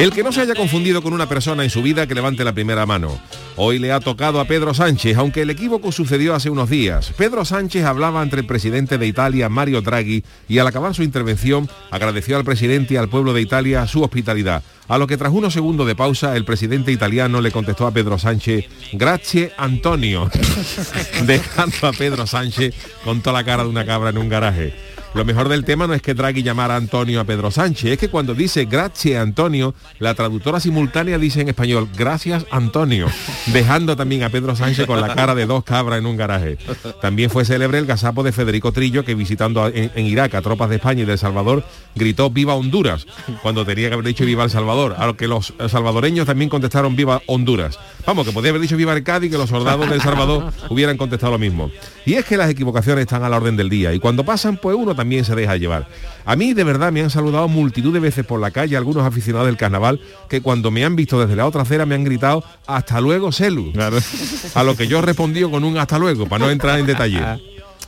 El que no se haya confundido con una persona en su vida que levante la primera mano. Hoy le ha tocado a Pedro Sánchez, aunque el equívoco sucedió hace unos días. Pedro Sánchez hablaba entre el presidente de Italia, Mario Draghi, y al acabar su intervención agradeció al presidente y al pueblo de Italia su hospitalidad. A lo que tras unos segundos de pausa, el presidente italiano le contestó a Pedro Sánchez, grazie Antonio, dejando a Pedro Sánchez con toda la cara de una cabra en un garaje. Lo mejor del tema no es que Draghi llamara a Antonio a Pedro Sánchez, es que cuando dice gracias Antonio, la traductora simultánea dice en español gracias Antonio, dejando también a Pedro Sánchez con la cara de dos cabras en un garaje. También fue célebre el gazapo de Federico Trillo que visitando en, Irak a tropas de España y de El Salvador gritó viva Honduras, cuando tenía que haber dicho viva El Salvador, a lo que los salvadoreños también contestaron viva Honduras. Vamos, que podía haber dicho viva el Cádiz que los soldados de El Salvador hubieran contestado lo mismo. Y es que las equivocaciones están a la orden del día y cuando pasan pues uno también se deja llevar. A mí de verdad me han saludado multitud de veces por la calle algunos aficionados del carnaval que cuando me han visto desde la otra acera me han gritado hasta luego Celu. A lo que yo he respondido con un hasta luego, para no entrar en detalle.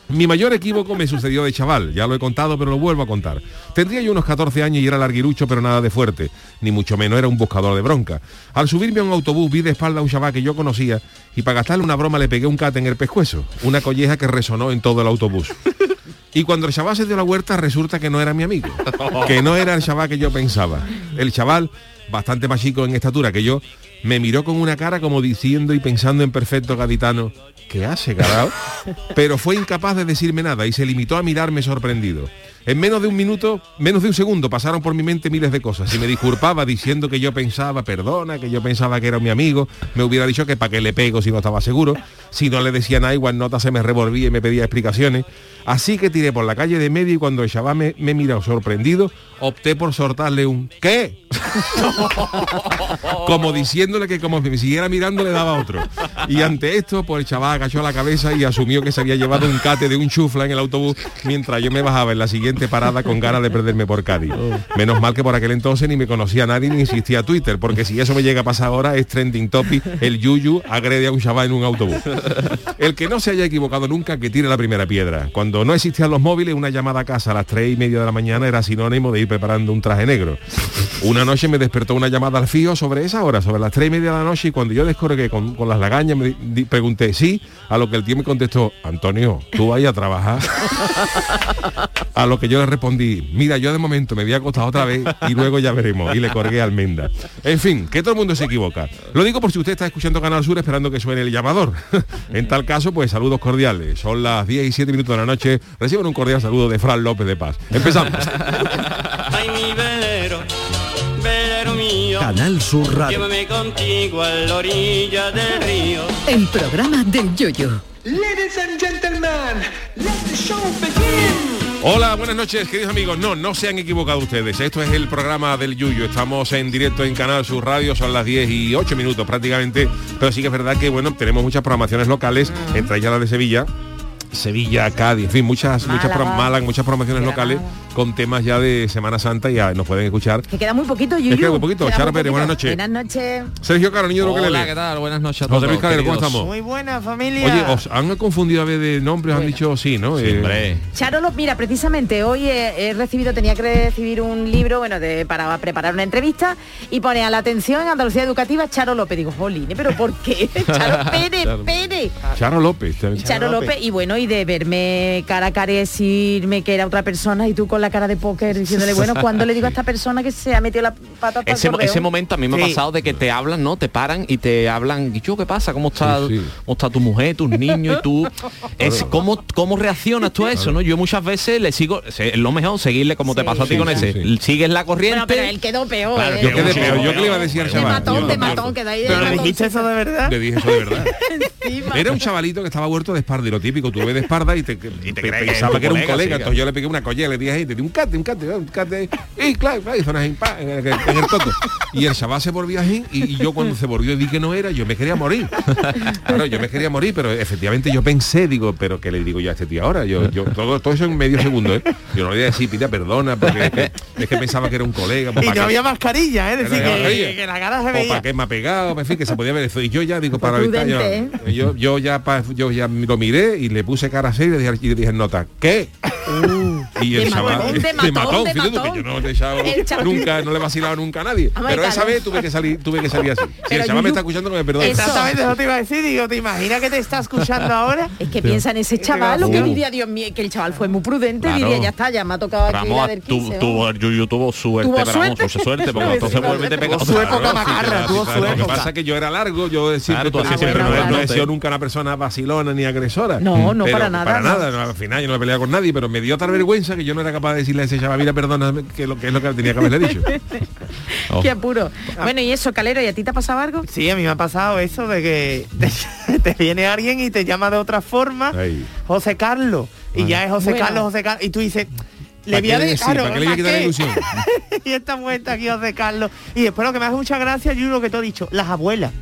Mi mayor equívoco me sucedió de chaval, ya lo he contado, pero lo vuelvo a contar. Tendría yo unos 14 años y era larguirucho, pero nada de fuerte, ni mucho menos era un buscador de bronca. Al subirme a un autobús vi de espalda a un chaval que yo conocía y para gastarle una broma le pegué un cate en el pescuezo, una colleja que resonó en todo el autobús. Y cuando el chaval se dio la vuelta resulta que no era mi amigo, que no era el chaval que yo pensaba. El chaval, bastante más chico en estatura que yo, me miró con una cara como diciendo y pensando en perfecto gaditano, ¿qué hace, carajo? Pero fue incapaz de decirme nada y se limitó a mirarme sorprendido. En menos de un minuto, menos de un segundo, pasaron por mi mente miles de cosas y me disculpaba diciendo que yo pensaba, perdona, que yo pensaba que era mi amigo, me hubiera dicho que para qué le pego si no estaba seguro, si no le decía nada, igual nota se me revolvía y me pedía explicaciones. Así que tiré por la calle de medio y cuando el chaval me, me miró sorprendido, opté por soltarle un ¿qué? como diciéndole que como me siguiera mirando le daba otro. Y ante esto, pues el chaval agachó la cabeza y asumió que se había llevado un cate de un chufla en el autobús mientras yo me bajaba en la siguiente parada con ganas de perderme por Cádiz. Menos mal que por aquel entonces ni me conocía nadie ni existía Twitter, porque si eso me llega a pasar ahora es trending topic, el yuyu agrede a un chaval en un autobús. El que no se haya equivocado nunca, que tire la primera piedra. Cuando no existían los móviles, una llamada a casa a las tres y media de la mañana era sinónimo de ir preparando un traje negro. Una noche me despertó una llamada al fío sobre esa hora, sobre las tres y media de la noche, y cuando yo descorgué con, con las lagañas, me pregunté sí, a lo que el tío me contestó, Antonio, tú vayas a trabajar. A lo que yo le respondí, mira, yo de momento me voy a acostar otra vez y luego ya veremos. Y le colgué almenda. En fin, que todo el mundo se equivoca. Lo digo por si usted está escuchando Canal Sur esperando que suene el llamador. En tal caso, pues saludos cordiales. Son las 10 y 7 minutos de la noche. Reciban un cordial saludo de Fran López de Paz. Empezamos. Ay, mi velero, velero mío, Canal Sur Radio. llévame contigo a la orilla del río. El programa del Yoyo. Ladies and gentlemen, let the show begin. Hola, buenas noches, queridos amigos. No, no se han equivocado ustedes. Esto es el programa del Yuyo. Estamos en directo en Canal Sur Radio, son las 10 y 8 minutos prácticamente. Pero sí que es verdad que, bueno, tenemos muchas programaciones locales, entre ellas la de Sevilla. Sevilla, Cádiz, en fin, muchas, muchas pro- Málaga. Muchas promociones locales con temas ya de Semana Santa y ya nos pueden escuchar. Que queda muy poquito, Yuyu. Es que muy poquito. Queda Charo muy Pérez, buenas noches. Buenas noches. Sergio Caro, niño de Hola. ¿qué tal? Buenas noches a José. Luis Calero, ¿cómo estamos? Muy buena familia. Oye, os han confundido a ver de nombre, os han dicho sí, ¿no? Sí, Eh. Charo López, mira, precisamente hoy he, he recibido, tenía que recibir un libro, bueno, de, para preparar una entrevista y pone a la atención Andalucía Educativa Charo López. Digo, jolín, ¿pero por qué? Charo Pérez. Pérez. Charo López. Charo López. y bueno, y, de verme cara a cara y decirme que era otra persona y tú con la cara de póker diciéndole, bueno, ¿cuándo le digo a esta persona que se ha metido la pata el Ese, ese momento a mí me ha pasado de que te hablan, ¿no? Te paran y te hablan, ¿y yo qué pasa? ¿Cómo está, Sí, sí. ¿cómo está tu mujer, tus niños y tú? Es, ¿cómo, ¿Cómo reaccionas tú a eso, no? Yo muchas veces le sigo, es lo mejor seguirle como te Sí, pasó a ti con sí. ese. Sí. Sigues la corriente. Bueno, pero él quedó peor. Claro, ¿eh? Yo quedé peor. Yo que le iba a decir al De chaval. matón, Yo- de yo- matón, quedó ahí de ¿Pero le matón. dijiste eso de verdad? Le dije eso de verdad. Encima. Era un chavalito que estaba huerto de espalda lo típico, tú de espalda y te, Y te pe- crees que pensaba que era un colega, colega, sí, entonces yo le pegué una collera, le dije, "Hey, te di un cate, un cate, un cate, y claro, claro, y zonas en, en, el, en el toto. Y el chaval se volvió así y, y yo cuando se volvió y vi que no era, yo me quería morir. Claro, yo me quería morir, pero efectivamente yo pensé, digo, pero ¿qué le digo yo a este tío ahora? Yo, yo todo, todo eso en medio segundo, ¿eh? Yo no le iba a decir, pida perdona, porque es que, es que pensaba que era un colega. pues, Y ¿para no había mascarilla, ¿eh? Es decir, de que, la cara se o para veía. qué me ha pegado, en fin, que se podía ver eso. Y yo ya digo, para Fue evitar, yo, prudente, yo, yo ya yo ya lo miré y le puse cara seria y dije, y dije nota, ¿qué? Y el chaval que matón. yo no he echado nunca, no le he vacilado nunca a nadie. Pero esa claro. vez tuve que salir, tuve que salir así. Si Pero el chaval me está escuchando, no me perdone. Eso. Exactamente, eso te iba a decir. Digo, ¿te imaginas que te está escuchando ahora? Es que piensa en ese chaval, lo que diría, Dios mío, que el chaval fue muy prudente, Claro. diría, ya está, ya me ha tocado aquí la del tu, 15. tuvo, vamos. Yuyu tuvo suerte, Tuvo suerte. porque entonces Tuvo vuelve te otra. su época macarra, tuvo su Lo que época. pasa es que yo era largo, yo hacías no- no, no he sido nunca una persona vacilona ni agresora. No, no, para nada, Para no. nada, no, al final yo no he peleado con nadie, pero me dio tal vergüenza que yo no era capaz de decirle a ese chaval, mira, perdona, que, lo, que es lo que tenía que haberle dicho. Qué apuro. Bueno, y eso, Calero, ¿y a ti te ha pasado algo? Sí, a mí me ha pasado eso de que te, te viene alguien y te llama de otra forma, Ahí. José Carlos, y ya es José Bueno. Carlos, José Carlos, y tú dices, le ¿Para voy a le- dejar, sí, ¿para qué le voy a quitar la ilusión? y esta vuelta aquí José Carlos. Y después lo que me hace mucha gracia, yo lo que te he dicho, las abuelas.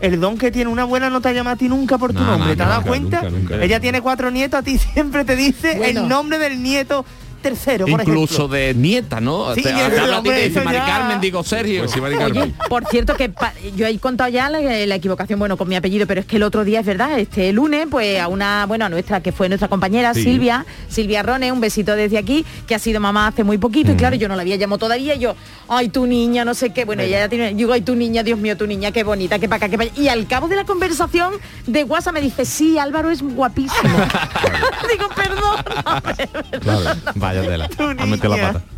El don que tiene una abuela no te llama a ti nunca por tu No, nombre, no, ¿te has dado nunca, cuenta? nunca, nunca. Ella tiene cuatro nietos, a ti siempre te dice Bueno. el nombre del nieto tercero, por Incluso ejemplo. de nieta, ¿no? Sí, te, ya, te habla a ti y hombre, te dice eso Mari ya- Carmen, digo Sergio. Pues sí, Mari Carmen. Oye, por cierto que pa- yo he contado ya la, la equivocación, bueno, con mi apellido, pero es que el otro día es verdad, este lunes, pues a una, bueno, a nuestra, que fue nuestra compañera Sí. Silvia, Silvia Rone, un besito desde aquí, que ha sido mamá hace muy poquito, y claro, yo no la había llamado todavía, y yo, ay, tu niña, no sé qué, bueno, ella ya tiene, yo digo, ay, tu niña, Dios mío, tu niña, qué bonita, qué para acá, qué para allá. Y al cabo de la conversación de WhatsApp me dice, sí, Álvaro es guapísimo. Digo, perdón. Claro. Vaya tela. Tu Ha metido la pata.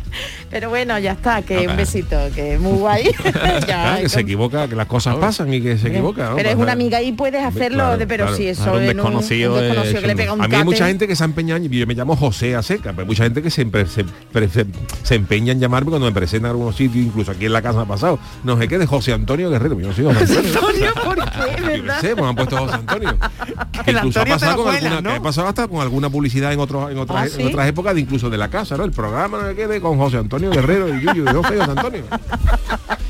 Pero bueno, ya está, que un besito, que es muy guay. Ya, Claro, que se equivoca, que las cosas pasan y que se equivoca. ¿no? Pero es Pasa- una amiga y puedes hacerlo, Claro, de, pero claro. si eso Claro, un en desconocido un es desconocido que le un- pega un A mí hay mucha gente que se empeña, yo me llamo José a seca, pero hay mucha gente que siempre se, pre- se, se empeña en llamarme cuando me presentan en algunos sitios, incluso aquí en la casa ha pasado. No sé qué, de José Antonio Guerrero. Yo no soy José Antonio. Antonio, ¿por qué? Pues me han puesto José Antonio. Que incluso ha Antonio pasado con alguna, ¿no? que ha pasado hasta con alguna publicidad en otros en otras, ¿Ah, en otras épocas, de incluso de la casa, ¿no? El programa no sé qué, de con José Antonio Guerrero y Yuyu, yo soy José Antonio.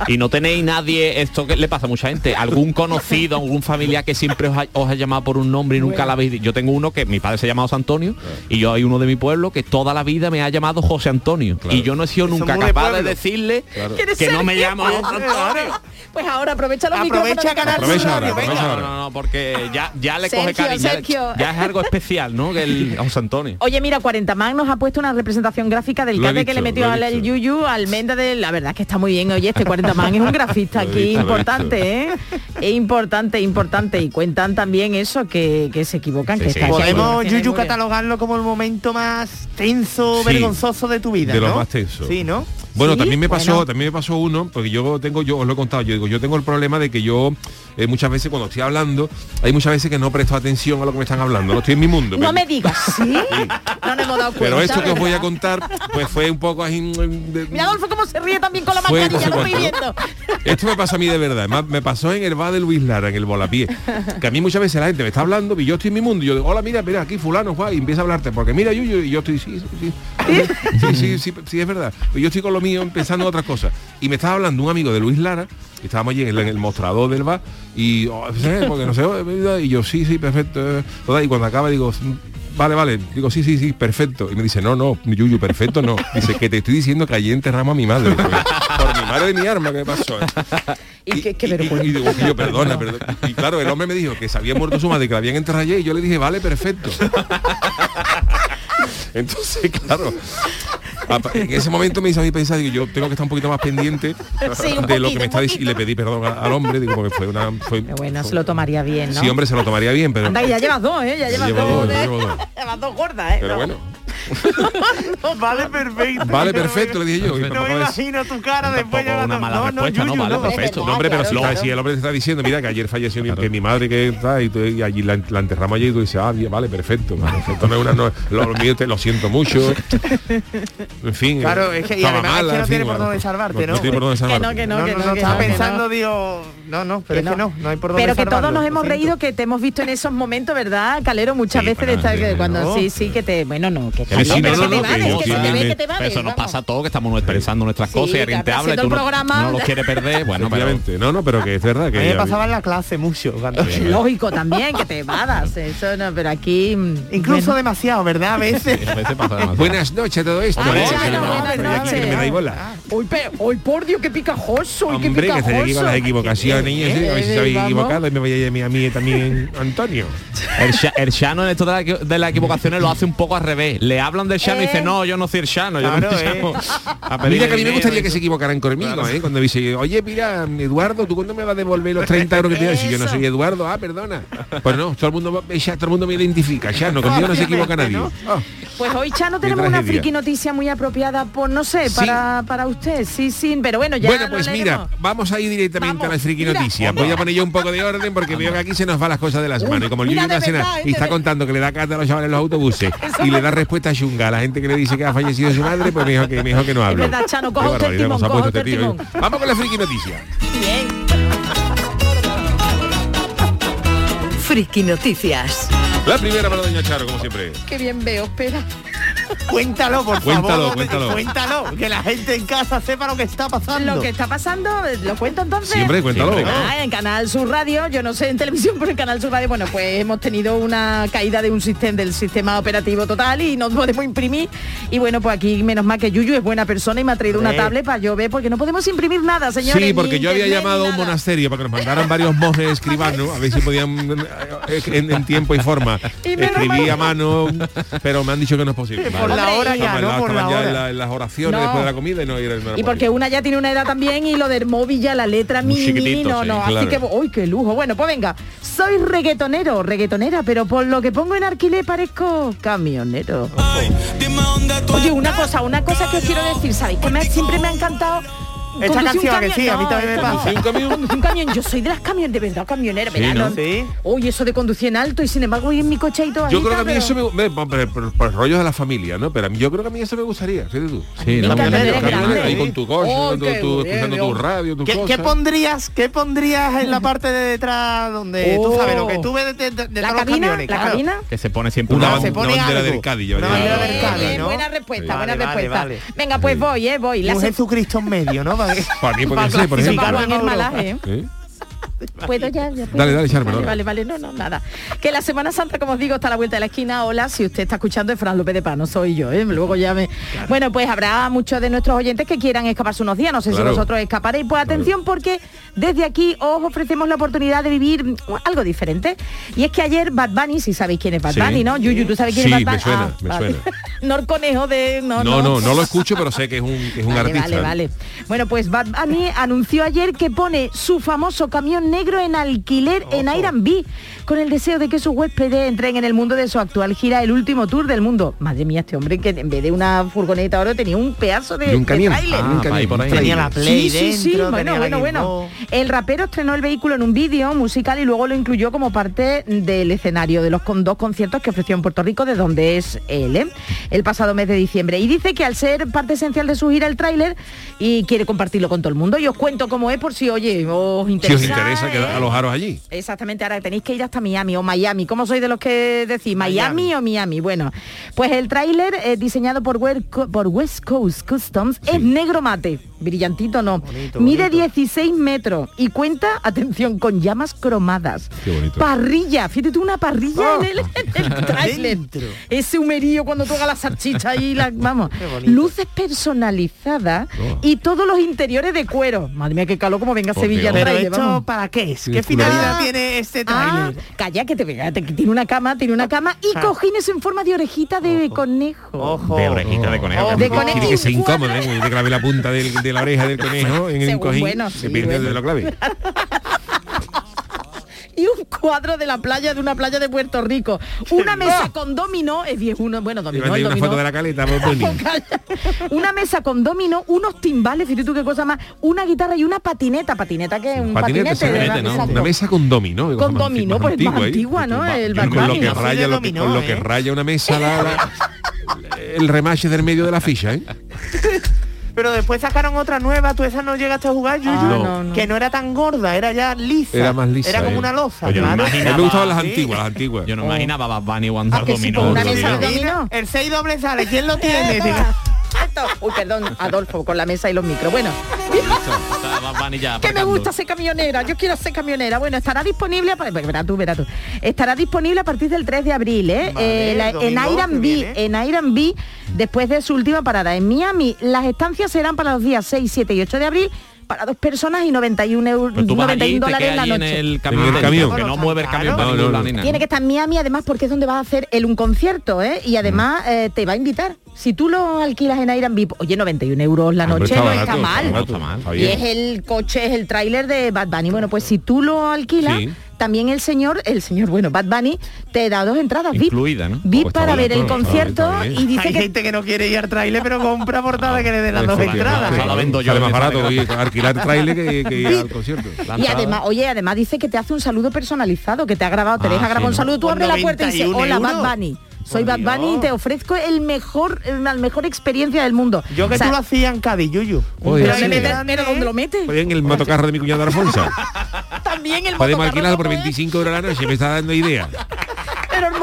Y no tenéis nadie, esto que le pasa a mucha gente, algún conocido, algún familiar que siempre os ha, os ha llamado por un nombre y nunca la habéis Yo tengo uno que mi padre se llama José Antonio y yo hay uno de mi pueblo que toda la vida me ha llamado José Antonio. Claro. Y yo no he sido nunca de capaz de decirle ¿Quieres que no me llamo José Antonio. Pues ahora aprovecha los Aprovecha micrófonos. Canal Aprovecha ahora, aprovecha No, ahora. no, no, porque ya, ya le coge Sergio, cariño. ya- Sergio. Ya, es algo especial, ¿no? Que el José Antonio. Oye, mira, 40 Mac nos ha puesto una representación gráfica del cate que le metió al. Yuyu al Menda de la verdad que está muy bien. Oye, este 40 Man es un grafista Lo aquí lo importante, ¿eh? Es importante, importante. Y cuentan también eso, que, que se equivocan, Sí, que sí. está Podemos, Yuyu, catalogarlo como el momento más tenso, Sí, vergonzoso de tu vida, de ¿no? más tensos. Sí, ¿no? Bueno, ¿Sí? también me pasó, Bueno. también me pasó uno, porque yo tengo, yo os lo he contado, yo digo, yo tengo el problema de que yo eh, muchas veces cuando estoy hablando, hay muchas veces que no presto atención a lo que me están hablando, no estoy en mi mundo. No pero- me digas, ¿sí? No nos hemos dado cuenta. Pero esto que os voy a contar, pues fue un poco así. mm, de- Mira, Adolfo, cómo se ríe también con la Fue mascarilla, no lo estoy viendo. Esto me pasó a mí de verdad. Además, me pasó en el bar de Luis Lara, en el Volapié. Que a mí muchas veces la gente me está hablando y yo estoy en mi mundo y yo digo, hola, mira, mira, aquí fulano, Juan, y empieza a hablarte. Porque mira, yo, y yo estoy, sí, sí, sí. Sí, sí, sí, es verdad. Pero yo estoy con lo mío pensando en otras cosas. Y me estaba hablando un amigo de Luis Lara, y estábamos allí en el, en el mostrador del bar, y oh, porque no sé, oh, y yo, sí, sí, perfecto. eh". Total, Y cuando acaba digo, Vale, vale. Digo, sí, sí, sí, perfecto. Y me dice, no, no, Yuyu, perfecto no. Dice, que te estoy diciendo que ayer enterramos a mi madre. Por, por mi madre de mi arma, ¿qué pasó? Y qué- qué vergüenza. Y, digo, yo, perdona, perdona. Y claro, el hombre me dijo que se había muerto su madre, que la habían enterrado ayer, y yo le dije, vale, perfecto. Entonces, claro, apa- en ese momento me hizo a mí pensar, digo, yo tengo que estar un poquito más pendiente Sí, de lo que me está diciendo. Y le pedí perdón al hombre, digo, porque fue una... Fue, Pero bueno, se lo tomaría bien, ¿no? Sí, hombre, se lo tomaría bien, pero... Anda, ya llevas dos, ¿eh? Ya llevas llevo dos. dos, dos. Llevas dos gordas, ¿eh? Pero No. vale perfecto. vale, perfecto, le dije yo. No me imagino tu cara después Tampoco una mala no, no, respuesta, no, vale, no. perfecto. No, hombre, pero claro, si, claro. si el hombre te está diciendo, mira, que ayer falleció mi, que mi madre que está y, tú- y allí la, la enterramos allí y tú dices, ah, vale, perfecto. perfecto, no es una, no, lo, lo mío te lo siento mucho. En fin. Claro, es que- y estaba además es que no tiene por dónde salvarte, ¿no? No tiene por dónde Que no, salvarte. que no, que no, que estaba no, no. pensando, digo, no, no, pero Que es que no. no, no hay por dónde Pero que todos nos hemos siento. reído que te hemos visto en esos momentos, ¿verdad, Calero? Muchas Sí, veces de estar cuando ¿no? sí, sí, que te, bueno, no, que Sí, no, no, no. Eso nos pasa a todos, que estamos expresando nuestras Sí, cosas y alguien te habla y tú no, programa. no lo quieres perder. Bueno, Efectivamente. No, no, pero que es verdad que... A mí me ya- pasaba en la clase mucho. Lógico también que te vadas, eso no, pero aquí mm, Incluso demasiado, ¿verdad? A veces. a veces pasa demasiado. Buenas noches a todo esto. Pero, uy, por Dios, qué picajoso, Hombre, que picajoso. se con las equivocaciones equivocado y me vaya a mí, a mí también Antonio. El, Sha- el Shano en esto de las equivocaciones lo hace un poco al revés. Le hablan del Shano y dice, Eh. no, yo no soy el Shano, yo Claro, no soy eh. Shano. A Mira que a mí me gustaría que se equivocaran conmigo, ¿eh? Cuando dice, oye, mira, Eduardo, ¿tú cuándo me vas a devolver los 30 euros que te doy? Si yo no soy Eduardo, ah, perdona. Pues no, todo el mundo, ya, todo el mundo me identifica, ya no, conmigo no se equivoca nadie. Ah, Pues hoy, Chano, tenemos una friki noticia muy apropiada por, no sé, Sí. para, para usted. Sí, sí, pero bueno, ya bueno, pues mira, vamos a ir directamente Vamos, a la friki mira, noticia. Voy a poner yo un poco de orden porque veo que aquí se nos van las cosas de las manos. Y como el de nada ¿eh? y está De- contando que le da carta a los chavales en los autobuses y le da respuesta chunga a la gente que le dice que ha fallecido su madre, pues mejor que, mejor que no hable. verdad, Chano, usted el timón, usted el este ¿eh? timón. Vamos con la friki noticia. Bien. Friki Noticias. La primera para Doña Charo, como siempre. Qué bien veo, espera. Cuéntalo, por Cuéntalo, favor. cuéntalo. Cuéntalo. Que la gente en casa sepa lo que está pasando. Lo que está pasando, lo cuento entonces. Siempre, cuéntalo. Siempre. Ah, en Canal Sur Radio, yo no sé en televisión, pero en Canal Sur Radio, bueno, pues hemos tenido una caída de un sistema del sistema operativo total y no podemos imprimir. Y bueno, pues aquí menos mal que Yuyu es buena persona y me ha traído una tablet para yo ver, porque no podemos imprimir nada, señores. Sí, porque yo había llamado a un monasterio para que nos mandaran varios monjes escribanos, a ver si podían eh, en, en tiempo y forma Mal. a mano, pero me han dicho que no es posible. Por la hora ya, ¿no? Por la hora. la- en las oraciones No. después de la comida y no, era Y porque una ya tiene una edad también y lo del móvil ya la letra mini, no, sí, no. claro. Así que, uy, qué lujo. Bueno, pues venga, soy reggaetonero, reggaetonera, pero por lo que pongo en alquiler parezco camionero. Oye, una cosa, una cosa que os quiero decir, ¿sabéis? Que me, siempre me ha encantado. Esta canción, que sí, a mí también me pasa. ¿Un camión? Un camión, yo soy de las camiones, de verdad, camionera, Sí, ¿no? Sí. Uy, eso de conducir en alto y sin embargo voy en mi coche y todo Yo creo que a mí pero- eso me, me- por, por- por rollos de la familia, ¿no? Pero a mí yo creo que a mí eso me gustaría, fíjate tú. Sí, ahí con tu coche, Oh, escuchando tu radio, tu ¿Qué, pondrías, ¿Qué pondrías en la parte de detrás donde tú Oh. sabes lo que tú ves de, los cabina, camiones? la cabina. Que se pone siempre Una, bandera del Cádiz. Buena respuesta, buena respuesta. Venga, pues voy, eh, voy. La Un Jesucristo en medio, ¿no? Para mí ser, por ejemplo. para ¿Puedo ya? ¿Ya puedo? Dale, dale, Charme, Vale, vale, vale, no, no, nada. Que la Semana Santa, como os digo, está a la vuelta de la esquina. Hola, si usted está escuchando es Fran López de Paz, no soy yo, ¿eh? Luego ya me... Bueno, pues habrá muchos de nuestros oyentes que quieran escaparse unos días. No sé Claro. si vosotros escaparéis. Pues atención, porque desde aquí os ofrecemos la oportunidad de vivir algo diferente. Y es que ayer Bad Bunny, si sabéis quién es Bad Sí. Bunny, ¿no? Yuyu, ¿tú sabes quién Sí, es Bad me Bunny? suena, me vale. suena. no el conejo de... No, No, no, no lo escucho, pero sé que es un, que es un Vale, artista. Vale, vale. Bueno, pues Bad Bunny anunció ayer que pone su famoso camión negro en alquiler en Airbnb con el deseo de que sus huéspedes entren en el mundo de su actual gira, el último tour del mundo. Madre mía, este hombre que en vez de una furgoneta ahora tenía un pedazo de, un de camión. tráiler. Ah, un para ahí por ahí. Tenía la Play Sí, sí, sí, dentro, bueno, tenía la bueno, Game bueno. Boy. El rapero estrenó el vehículo en un vídeo musical y luego lo incluyó como parte del escenario de los con dos conciertos que ofreció en Puerto Rico, de donde es él, ¿eh? el pasado mes de diciembre. Y dice que al ser parte esencial de su gira el tráiler y quiere compartirlo con todo el mundo. Y os cuento cómo es por si, oye, os Si interesa. Os interesa ¿eh? quedar alojaros allí. Exactamente, ahora tenéis que ir hasta Miami o Miami. ¿Cómo sois de los que decís? ¿Miami, Miami. o Miami? Bueno, pues el tráiler eh, diseñado por, por West Coast Customs es negro mate. Brillantito no. Bonito, Mide bonito. 16 metros y cuenta, atención, con llamas cromadas. Qué bonito. Parrilla, fíjate tú una parrilla Oh. en el, el tráiler. Ese humerío cuando toca la salchicha y la, vamos. Luces personalizadas Oh. y todos los interiores de cuero. Madre mía, qué calor como venga a Por Sevilla Pero tráiler, esto. ¿para ¿Para qué es? Sí, ¿Qué es culo finalidad Ah, tiene este Ah, tráiler? calla, que te vea, tiene una cama, tiene una cama y Ah. cojines en forma de orejita de conejo. Ojo. De orejita de conejo. Ojo. De conejo. Tiene que ser incómodo, ¿eh? Muy de clave la punta del- de la oreja del conejo en un Según, cojín. bueno, sí, Depende bueno. de lo clave. Y un cuadro de la playa de una playa de Puerto Rico. Una mesa con dominó, es 10 uno, bueno, Y dominó, el una dominó. foto de la caleta, pues. Calla. una mesa con dominó, unos timbales, fíjate tú qué cosa más, una guitarra y una patineta, patineta que es un Patinete, patinete, ¿verdad? ¿no? Una mesa con dominó. con dominó, pues más antigua, ¿no? El Y con lo que de raya, lo que, dominó, con lo que ¿eh? raya una mesa, la- la- el remache del medio de la ficha, ¿eh? Pero después sacaron otra nueva, tú esa no llegaste a jugar, Yuyu, Ah, no, no. que no era tan gorda, era ya lisa. Era más lisa, Era como eh. una loza. Pues yo no imaginaba- me gustaban las Sí. antiguas, las antiguas. Yo no me imaginaba Bad Bunny o andar Ah, dominó. dominó. El 6 doble sale, ¿quién lo tiene? Uy, perdón, Adolfo, con la mesa y los micros. Bueno, que me gusta ser camionera, yo quiero ser camionera. Bueno, estará disponible, a verás tú, verás tú. Estará disponible a partir del 3 de abril, ¿eh? Vale, Eh, la- el en Iron viene. en Iron B, después de su última parada en Miami. Las estancias serán para los días 6, 7 y 8 de abril para dos personas y 91 euros, Pero tú vas allí, 91 te dólares quedas la en noche. el camión, En el camión. que no mueve el camión No, para no, no. Tiene que estar en Miami además porque es donde vas a hacer él un concierto, ¿eh? Y además Mm. eh, te va a invitar. Si tú lo alquilas en Iron B, oye, 91 euros la Ah, no noche está no barato, está está mal. Y es el coche, es el tráiler de Bad Bunny. Bueno, pues si tú lo alquilas, Sí. también el señor, el señor, bueno, Bad Bunny, te da dos entradas VIP. Incluida, ¿no? VIP está para ver el concierto y dice Hay que gente que no quiere ir al trailer, pero compra portada que le den las dos entradas. Eso la vendo yo Sale en más esa barato negra. oye, alquilar trailer que, que ir al concierto. La y además, oye, además dice que te hace un saludo personalizado, que te ha grabado, te Ah, deja grabar un saludo, tú abres la puerta y dices, 91 hola. Bad Bunny. Soy Bad Bunny y te ofrezco el mejor, la mejor experiencia del mundo. Yo que O sea, tú lo hacías en Cádiz, Yuyu. Oye, pero, sí. pero ¿dónde lo metes? Pues en el motocarro de mi cuñado Alfonso. También el Podemos motocarro alquilarlo por como es, 25 euros la noche, me está dando idea.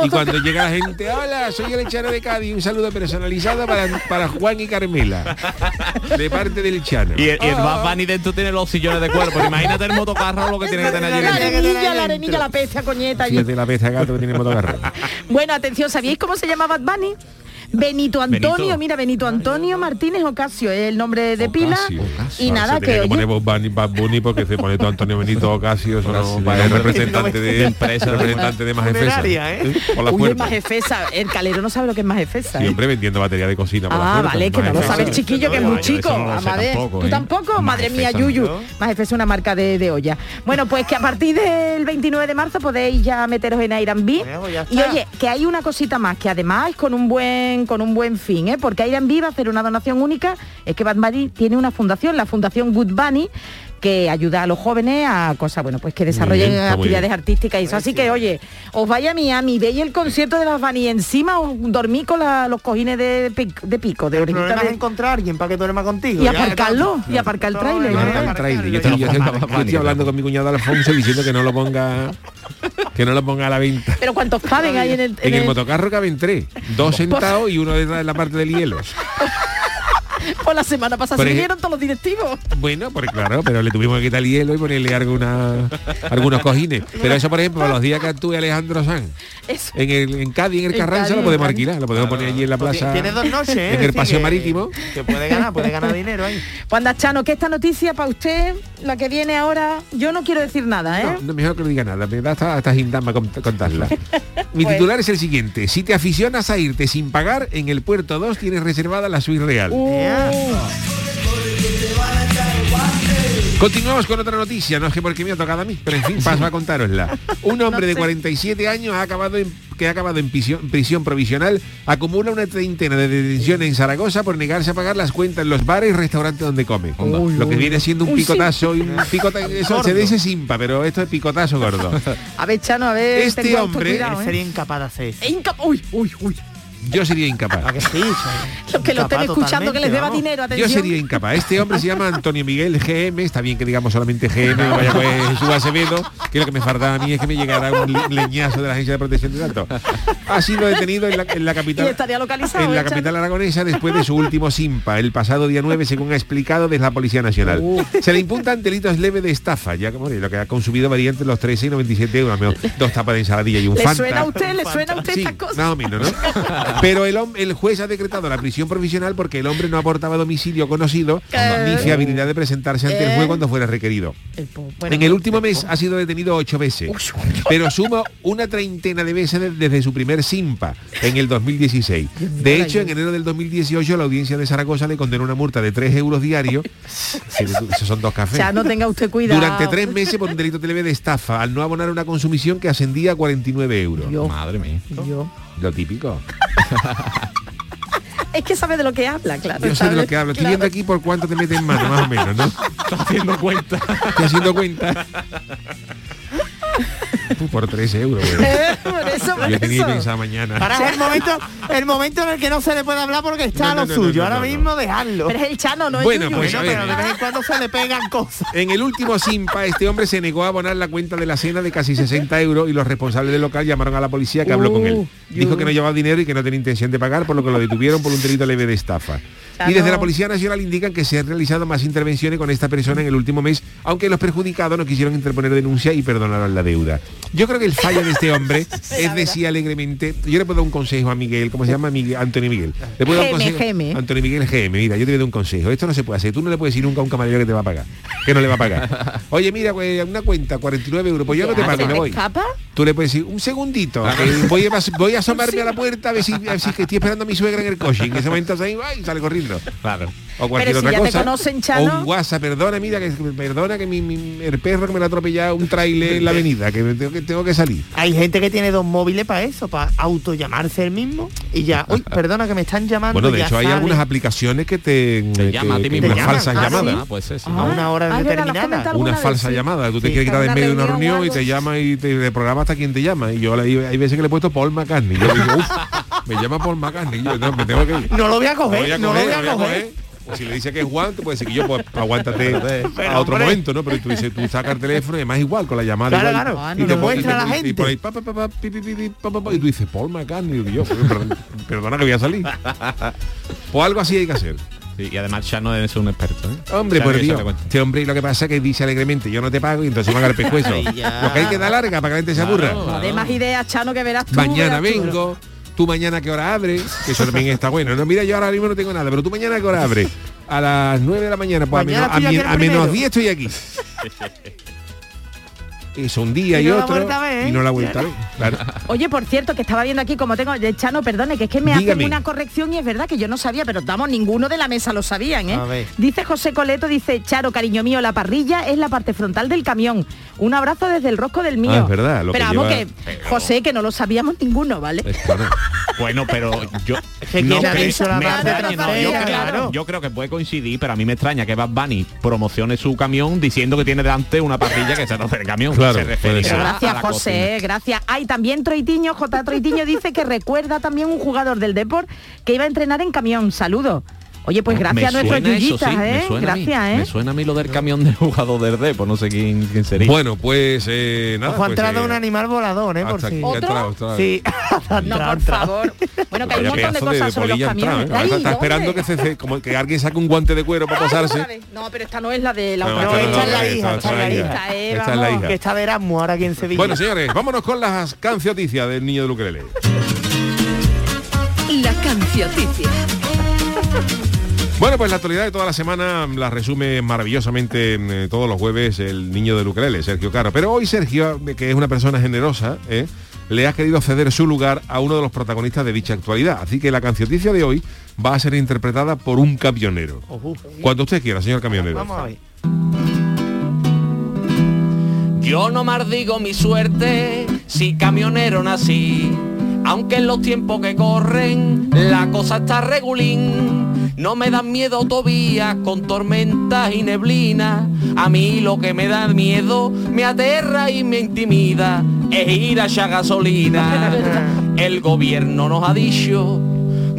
Y cuando llega la gente, hola, soy el Chano de Cádiz, un saludo personalizado para, para Juan y Carmela. De parte del Chano. Y el, y el Bad Bunny dentro tiene los sillones de cuerpo. Imagínate el motocarro lo que tiene que tener allí La arenilla, la arenilla, la pesca, coñeta. y- Fíjate la pesta gato que tiene el motocarro. Bueno, atención, ¿sabíais cómo se llama Bad Bunny? Benito Antonio, Benito. mira, Benito Antonio Martínez Ocasio, es el nombre de pila. Ocasio. Y nada, se que oye, Bob Bunny, Bad Bunny porque se pone todo Antonio Benito Ocasio, eso no representante de, empresa, representante de Majefesa. ¿eh? Por la uy, majefesa. El calero no sabe lo que es majefesa. ¿eh? Siempre vendiendo batería de cocina por Ah, vale, que no lo sabe el chiquillo, que es muy chico. no lo sé Vamos a ver. tampoco, ¿Tú ¿eh? tampoco? Madre mía, Yuyu. Majefesa es una marca de, de olla. Bueno, pues que a partir del 29 de marzo podéis ya meteros en Airbnb. Y oye, que hay una cosita más, que además con un buen, con un buen fin, ¿eh? Porque Airbnb va a hacer una donación única. Es que Bad Bunny tiene una fundación, la Fundación Good Bunny, que ayuda a los jóvenes a cosas, bueno, pues que desarrollen bien, muy actividades artísticas y eso. Así que, oye, os vaya a Miami, veis el concierto de las Bunny y encima os dormí con la- los cojines de, pic- de pico, de orejita de- encontrar a alguien para que duerma contigo. y aparcarlo, ya. y aparcar el es ¿eh? aparcar el trailer. Yo estoy, hablando con mi cuñado Alfonso diciendo que no lo ponga que no lo ponga a la venta. Pero ¿cuántos caben ahí en el, En el motocarro caben tres, dos sentados y uno detrás de la parte del hielo. Por la semana pasada Por se vinieron todos los directivos. Bueno, pues claro, pero le tuvimos que quitar el hielo y ponerle alguna, algunos cojines. Pero eso, por ejemplo, los días que actúe Alejandro Sanz en, el, en Cádiz, en el Carranza, Cádiz, lo podemos alquilar, lo podemos poner allí en la Pues plaza. Tiene dos noches, ¿eh? En el paseo que- marítimo. Que puede ganar, puede ganar dinero ahí. Juan Chano, que esta noticia para usted, la que viene ahora, yo no quiero decir nada, ¿eh? No, no, mejor que no diga nada, me da hasta, hasta gindama cont- contarla. Mi Pues- titular es el siguiente. Si te aficionas a irte sin pagar, en el puerto 2 tienes reservada la suite real. Uh, Ya. Continuamos con otra noticia, no es que porque me ha tocado a mí, pero en fin, paso a contárosla. Un hombre de sé. 47 años ha acabado en- que ha acabado en prisión, prisión provisional acumula una treintena de detenciones en Zaragoza por negarse a pagar las cuentas en los bares y restaurantes donde come. Uy, Lo que uy. viene siendo un picotazo y un picotazo. Eso se dice simpa, pero esto es picotazo gordo. A ver, Chano, a ver. Este hombre- cuidado, ¿eh? sería incapaz de hacer inca- Uy, uy, uy. Yo sería incapaz. ¿A que sí? Los que lo estén escuchando que les deba dinero, Yo atención. sería incapaz. Este hombre se llama Antonio Miguel GM, está bien que digamos solamente GM, no vaya pues Jesús Acevedo, que lo que me faltaba a mí es que me llegara un le- leñazo de la Agencia de Protección de Datos. Ha sido detenido en la, en la Y capital. estaría localizado. En la capital aragonesa después de su último simpa, el pasado día 9, según ha explicado desde la Policía Nacional. Se le imputan delitos leves de estafa, ya como lo que ha consumido varía entre los 13 y 97 euros, dos tapas de ensaladilla y un ¿Le Fanta. suena a usted? ¿Le suena a usted Sí, estas cosas? más o menos, ¿no? Pero el, el juez ha decretado la prisión provisional porque el hombre no aportaba domicilio conocido ni fiabilidad de presentarse ante el juez cuando fuera requerido. El po- bueno, En el último mes ha sido detenido ocho veces, pero suma una treintena de veces de- desde su primer simpa en el 2016. De hecho, en enero del 2018 la audiencia de Zaragoza le condenó una multa de 3 euros diarios, esos son dos cafés, ya no tenga usted cuidado. durante tres meses por un delito leve de estafa, al no abonar una consumición que ascendía a 49 euros. Yo, Madre mía. yo. Lo típico. Es que sabe de lo que habla, claro. Yo sé de lo que hablo. Estoy Claro. viendo aquí por cuánto te metes en mano, más o menos, ¿no? Está haciendo cuenta. Estoy haciendo cuenta. Por 3 euros, por eso, por Yo tenía eso. pensado mañana. Ahora es el momento, el momento en el que no se le puede hablar porque está No, lo no, suyo. no, no, Ahora no, mismo dejarlo. Pero es el Chano, no es Bueno, pues, Bueno, pero de vez en cuando se le pegan cosas. En el último Simpa, este hombre se negó a abonar la cuenta de la cena de casi 60 euros y los responsables del local llamaron a la policía que habló con él. Uh, Dijo yo- que no llevaba dinero y que no tenía intención de pagar, por lo que lo detuvieron por un delito leve de estafa. Y desde la Policía Nacional indican que se han realizado más intervenciones con esta persona en el último mes, aunque los perjudicados no quisieron interponer denuncia y perdonaron la deuda. Yo creo que el fallo de este hombre es decir alegremente, yo le puedo dar un consejo a Miguel, ¿cómo se llama? Miguel, Antonio Miguel. Le puedo dar un consejo. geme. Antonio Miguel GM, mira, yo te voy a dar un consejo. Esto no se puede hacer. Tú no le puedes decir nunca a un camarero que te va a pagar. Que no le va a pagar. Oye, mira, pues una cuenta, 49 euros, pues yo no te pago, ¿se me voy. escapa? Tú le puedes decir, un segundito, que voy, a, voy a asomarme a la puerta a ver si, a ver si que estoy esperando a mi suegra en el coche. En ese momento se va y sale corriendo. Claro. O cualquier Pero si otra ya te cosa. conocen, o Chano. un WhatsApp, perdona, mira, que perdona que mi, mi- el perro que me lo ha atropellado un trailer en la avenida, que me tengo que, tengo que salir. Hay gente que tiene dos móviles para eso, para autollamarse el mismo y ya, uy, perdona que me están llamando. Bueno, de hecho hay algunas aplicaciones que te, Te que- a ti que- mismo. unas llaman. falsas Ah, llamadas. Ah, pues eso. a una hora Ah, determinada. Una falsa vez, llamada, tú te Sí. quieres quitar de en medio de una reunión o y te llama y te, te programa hasta quien te llama. Y yo hay veces que le he puesto Paul McCartney. Yo digo, "Uf, me llama Paul McCartney. Yo no, me tengo que ir. No lo voy a No coger, no lo voy a coger. O si le dice que es Juan, te puede decir que yo, pues aguántate Pero, a otro hombre. momento, ¿no? Pero tú dices, tú sacas el teléfono y además igual con la llamada. Claro, igual, claro. Ah, y no te y muestra a la y gente. por ahí, pa, pa, pa, pa, pi, pi, pi, pi, pa, pa, pa, y tú dices, Paul McCartney, y yo, perdona, que voy a salir. Pues algo así hay que hacer. Sí, y además Chano debe ser un experto. ¿eh? Hombre, por Dios. Este hombre lo que pasa es que dice alegremente, yo no te pago y entonces van al pescuezo. Ya. Lo que hay que dar larga para que la gente se aburra. No más ideas, Chano, que verás tú. Mañana verás vengo, tú mañana a qué hora abre, que eso también está bueno. No, mira, yo ahora mismo no tengo nada, pero tú mañana a qué hora abre. A las 9 de la mañana, pues a Mañana menos, a, aquí el a menos primero. 10 estoy aquí. Eso un día Y y, no la otro vuelta a ver, y no la vuelta a ver. Claro. Oye, por cierto, que estaba viendo aquí, como tengo, de Chano, perdone, que es que me Dígame. hacen una corrección y es verdad que yo no sabía, pero vamos, ninguno de la mesa lo sabían, ¿eh? A ver. Dice José Coleto, dice, Charo, cariño mío, la parrilla es la parte frontal del camión. Un abrazo desde el rosco del mío. Ah, es verdad, lo pero que vamos lleva- que, José, que no lo sabíamos ninguno, ¿vale? Es claro. Bueno, pero yo no creo- la yo, creo, que puede coincidir, pero a mí me extraña que Bad Bunny promocione su camión diciendo que tiene delante una parrilla que se rompe el camión. Claro, se referirá a gracias, la José, cocina. gracias. Hay también Troitiño, J. Troitiño dice que recuerda también un jugador del Deport que iba a entrenar en camión. Saludos. Oye, pues gracias a nuestros yuyitas, sí, me ¿eh? suena a mí. Gracias, ¿eh? Me suena a mí lo del camión del jugador del Depor, no sé quién, quién sería. Bueno, pues eh, nada. Ojo, ha pues, entrado eh, un animal volador, ¿eh? Por si. ha ¿Otro? ha. Sí, ha No, entrado, ha por favor. Bueno, que hay un montón de pedazo de cosas sobre los ha entrado, camiones. ¿eh? Está esperando que, se, como que alguien saque un guante de cuero para vez. No, pero esta no es la de la No, otra. No, esta esta es la esta hija, esta es la hija. Esta es, Esta es la hija. Que está de Erasmus ahora aquí en Sevilla. Bueno, señores, vámonos con las cancioticias del niño de Luquelele. La cancioticia. Bueno, pues la actualidad de toda la semana la resume maravillosamente eh, todos los jueves el niño de Luquelele, Sergio Caro. Pero hoy Sergio, eh, que es una persona generosa, eh, le ha querido ceder su lugar a uno de los protagonistas de dicha actualidad. Así que la cancioticia de hoy va a ser interpretada por un camionero. Cuando usted quiera, señor camionero. Vamos a ver. Yo no maldigo mi suerte si camionero nací, aunque en los tiempos que corren la cosa está regulín. No me dan miedo autovías con tormentas y neblina. A mí lo que me da miedo, me aterra y me intimida, es ir a echar gasolina. El gobierno nos ha dicho,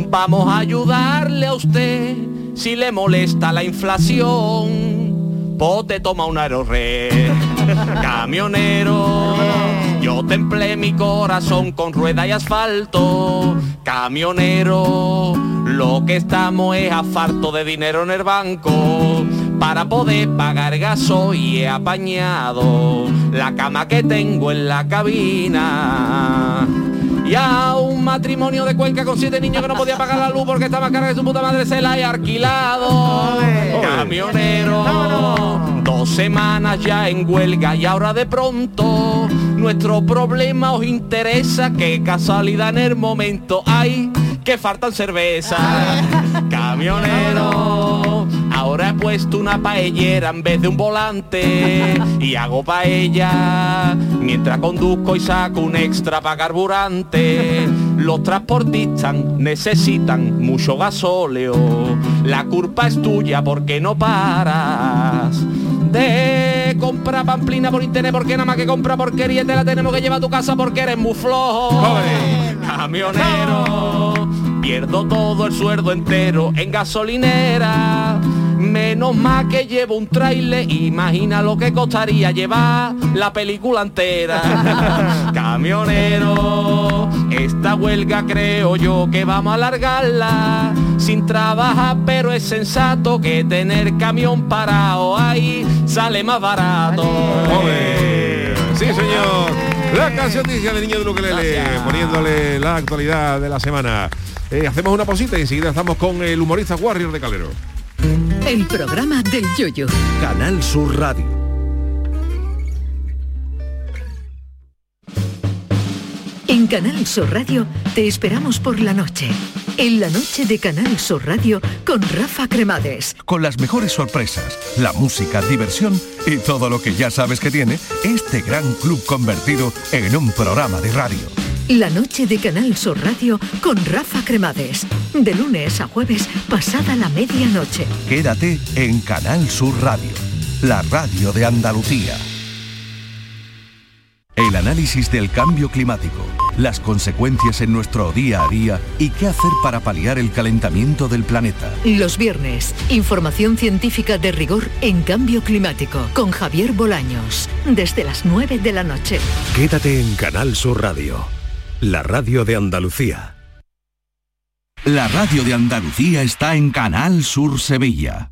vamos a ayudarle a usted si le molesta la inflación. Pote toma un aerorred, camionero. Yo templé mi corazón con rueda y asfalto, camionero. Lo que estamos es a farto de dinero en el banco. Para poder pagar gaso y he apañado la cama que tengo en la cabina. Y a un matrimonio de Cuenca con siete niños que no podía pagar la luz porque estaba cara de su puta madre se la ha alquilado. Camionero, dos semanas ya en huelga y ahora de pronto nuestro problema os interesa que casualidad en el momento hay que faltan cerveza. Camionero, ahora he puesto una paellera en vez de un volante y hago paella mientras conduzco y saco un extra para carburante. Los transportistas necesitan mucho gasóleo. La culpa es tuya porque no paras de comprar pamplina por internet porque nada más que compra porquería te la tenemos que llevar a tu casa porque eres muy flojo. Camionero, pierdo todo el sueldo entero en gasolinera. Menos mal que llevo un trailer, imagina lo que costaría llevar la película entera. Camionero, esta huelga creo yo que vamos a alargarla sin trabajar, pero es sensato que tener camión parado ahí sale más barato. Sí, señor. La canción noticia de Niño de Ukelele, poniéndole la actualidad de la semana. Eh, hacemos una pausita y enseguida estamos con el humorista Warrior de Calero. El programa del yoyo. Canal Sur Radio. En Canal Sur Radio te esperamos por la noche. En la noche de Canal Sur Radio con Rafa Cremades. Con las mejores sorpresas, la música, diversión y todo lo que ya sabes que tiene este gran club convertido en un programa de radio. La noche de Canal Sur Radio con Rafa Cremades. De lunes a jueves, pasada la medianoche. Quédate en Canal Sur Radio, la radio de Andalucía. El análisis del cambio climático, las consecuencias en nuestro día a día y qué hacer para paliar el calentamiento del planeta. Los viernes, información científica de rigor en cambio climático con Javier Bolaños. Desde las 9 de la noche. Quédate en Canal Sur Radio. La radio de Andalucía. La radio de Andalucía está en Canal Sur Sevilla.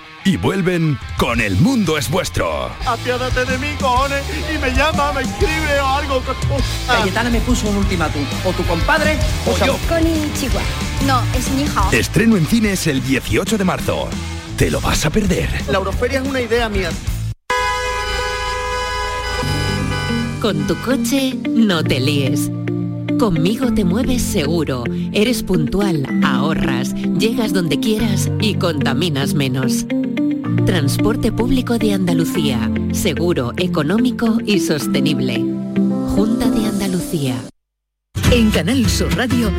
y vuelven con El Mundo es Vuestro. Apiádate de mí, cojones, y me llama, me escribe o algo. Cayetana me puso un ultimátum. O tu compadre o yo. Konnichiwa. No, es ni hao. Estreno en cines el 18 de marzo. ¿Te lo vas a perder? La Euroferia es una idea mía. Con tu coche no te líes. Conmigo te mueves seguro, eres puntual, ahorras, llegas donde quieras y contaminas menos. Transporte público de Andalucía, seguro, económico y sostenible. Junta de Andalucía. En Canal Sur Radio,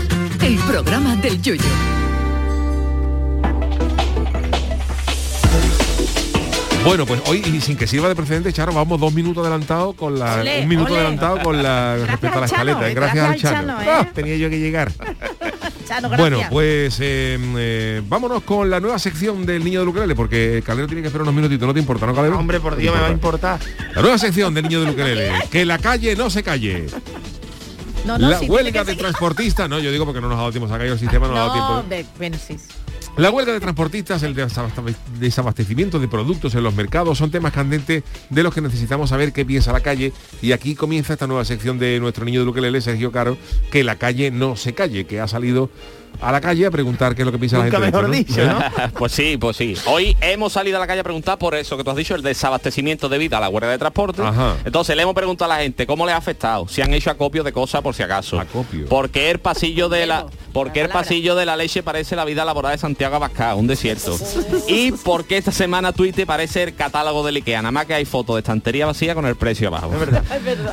el programa del yoyo. Bueno, pues hoy, y sin que sirva de precedente, Charo, vamos dos minutos adelantados con la. Un minuto adelantado con la respecto a la escaleta. eh, Gracias, gracias al al Chano. Chano, ¿eh? Ah, tenía yo que llegar. Bueno, pues eh, eh, vámonos con la nueva sección del niño del ukelele, porque Calero tiene que esperar unos minutitos, ¿no te importa, no, Calero? Hombre, por ¿No te Dios, me va a importa? importar. La nueva sección del niño del ukelele, que la calle no se calle. No, no, la sí, huelga de seguir. transportistas, no, yo digo porque no nos ha dado tiempo, se ha caído el sistema, no, nos ha dado tiempo. de- bueno, sí. La huelga de transportistas, el desabast- desabastecimiento de productos en los mercados son temas candentes de los que necesitamos saber qué piensa la calle. Y aquí comienza esta nueva sección de nuestro niño de Ukelele, Sergio Caro, que la calle no se calle, que ha salido a la calle a preguntar qué es lo que piensa la gente. de esto, ¿no? pues sí, pues sí. Hoy hemos salido a la calle a preguntar por eso que tú has dicho, el desabastecimiento debido a la huelga de transporte. Ajá. Entonces le hemos preguntado a la gente cómo le ha afectado, si han hecho acopio de cosas por si acaso. Acopio. ¿Por qué el pasillo de la por qué el pasillo de la leche parece la vida laboral de Santiago Abascal, un desierto? y por qué esta semana Twitter parece el catálogo del IKEA, nada más que hay fotos de estantería vacía con el precio abajo.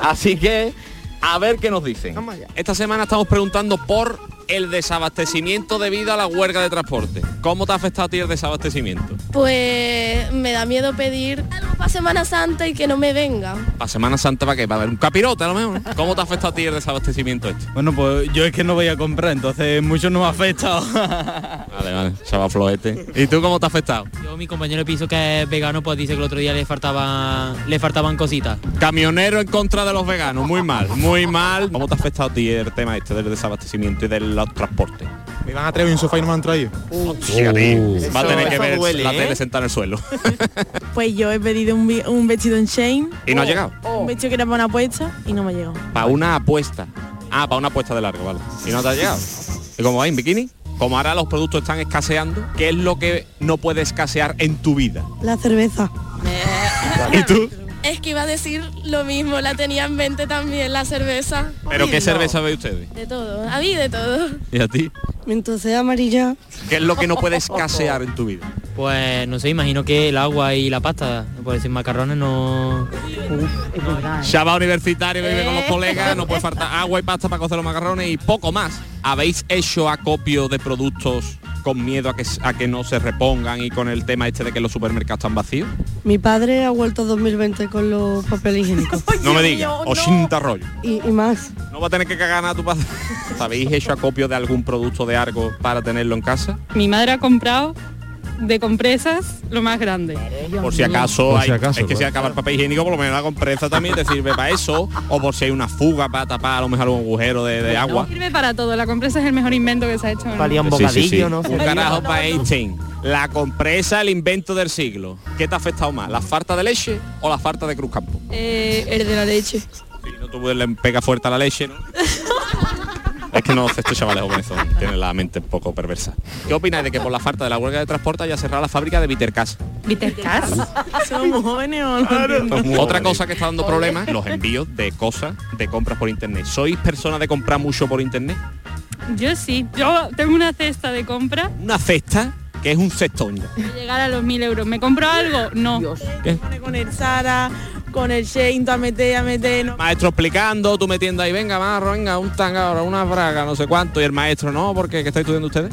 Así que A ver qué nos dicen. Esta semana estamos preguntando por el desabastecimiento debido a la huelga de transporte. ¿Cómo te ha afectado a ti el desabastecimiento? Pues me da miedo pedir algo para Semana Santa y que no me venga. Para Semana Santa, ¿para qué? ¿Para ver un capirote a lo mejor? ¿Cómo te ha afectado a ti el desabastecimiento este? Bueno, pues yo es que no voy a comprar, entonces mucho no me ha afectado. Vale, vale, chaval flojete. ¿Y tú cómo te ha afectado? Yo, mi compañero de piso que es vegano, pues dice que el otro día le faltaba, le faltaban cositas. Camionero en contra de los veganos, muy mal, muy mal. ¿Cómo te ha afectado a ti el tema este del desabastecimiento y del transporte? Me van a traer un sofá y no me han traído. Hostia. Va a tener que ver duele, la ¿eh? tele sentada en el suelo. Pues yo he pedido un, un vestido en Shane. ¿Y no ha llegado? Un vestido que era para una apuesta y no me ha llegado. Para una apuesta. Ah, para una apuesta de largo, vale. ¿Y no te ha llegado? ¿Y cómo va en bikini? Como ahora los productos están escaseando, ¿qué es lo que no puede escasear en tu vida? La cerveza. ¿Y tú? Es que iba a decir lo mismo, la tenía en mente también, la cerveza. ¿Pero qué cerveza ve ustedes? De todo, a mí de todo. ¿Y a ti? Entonces amarilla. ¿Qué es lo que no puede escasear en tu vida? Pues no sé, imagino que el agua y la pasta, por decir macarrones no... Chava universitario vive con los colegas, no puede faltar agua y pasta para cocer los macarrones y poco más. ¿Habéis hecho acopio de productos con miedo a que, a que no se repongan y con el tema este de que los supermercados están vacíos? Mi padre ha vuelto 2020 con los papeles higiénicos. No me digas, 80 rollos. y, y más. No va a tener que cagar nada tu padre. ¿Habéis hecho acopio de algún producto de algo para tenerlo en casa? Mi madre ha comprado de compresas lo más grande. Por si acaso, Por si hay- acaso, es que si claro. acaba el papel higiénico, por lo menos la compresa también te sirve para eso, o por si hay una fuga para tapar a lo mejor un agujero de, de agua. Sirve para todo. La compresa es el mejor invento que se ha hecho. Valía un mundo. Sí, sí, sí. bocadillo, ¿no? Un carajo para Einstein. La compresa, el invento del siglo. ¿Qué te ha afectado más? ¿La falta de leche o la falta de Cruzcampo? Eh, el de la leche. Si no tú le pega fuerte a la leche, ¿no? Es que no, estos chavales jóvenes son, tienen la mente un poco perversa. ¿Qué opináis de que por la falta de la huelga de transporte haya cerrado la fábrica de Vitercas? Vitercas. ¿Somos jóvenes o no? Otra cosa que está dando problemas, los envíos de cosas, de compras por internet. ¿Sois personas de comprar mucho por internet? Yo sí. Yo tengo una cesta de compra Una cesta, que es un cestón. de llegar a los mil euros. ¿Me compro algo? No. Con el Sara, con el Shane, a meter, a meter. no. Maestro explicando, tú metiendo ahí, venga, marro, venga, un tanga ahora, una braga, no sé cuánto. Y el maestro, no, porque ¿qué estáis estudiando ustedes?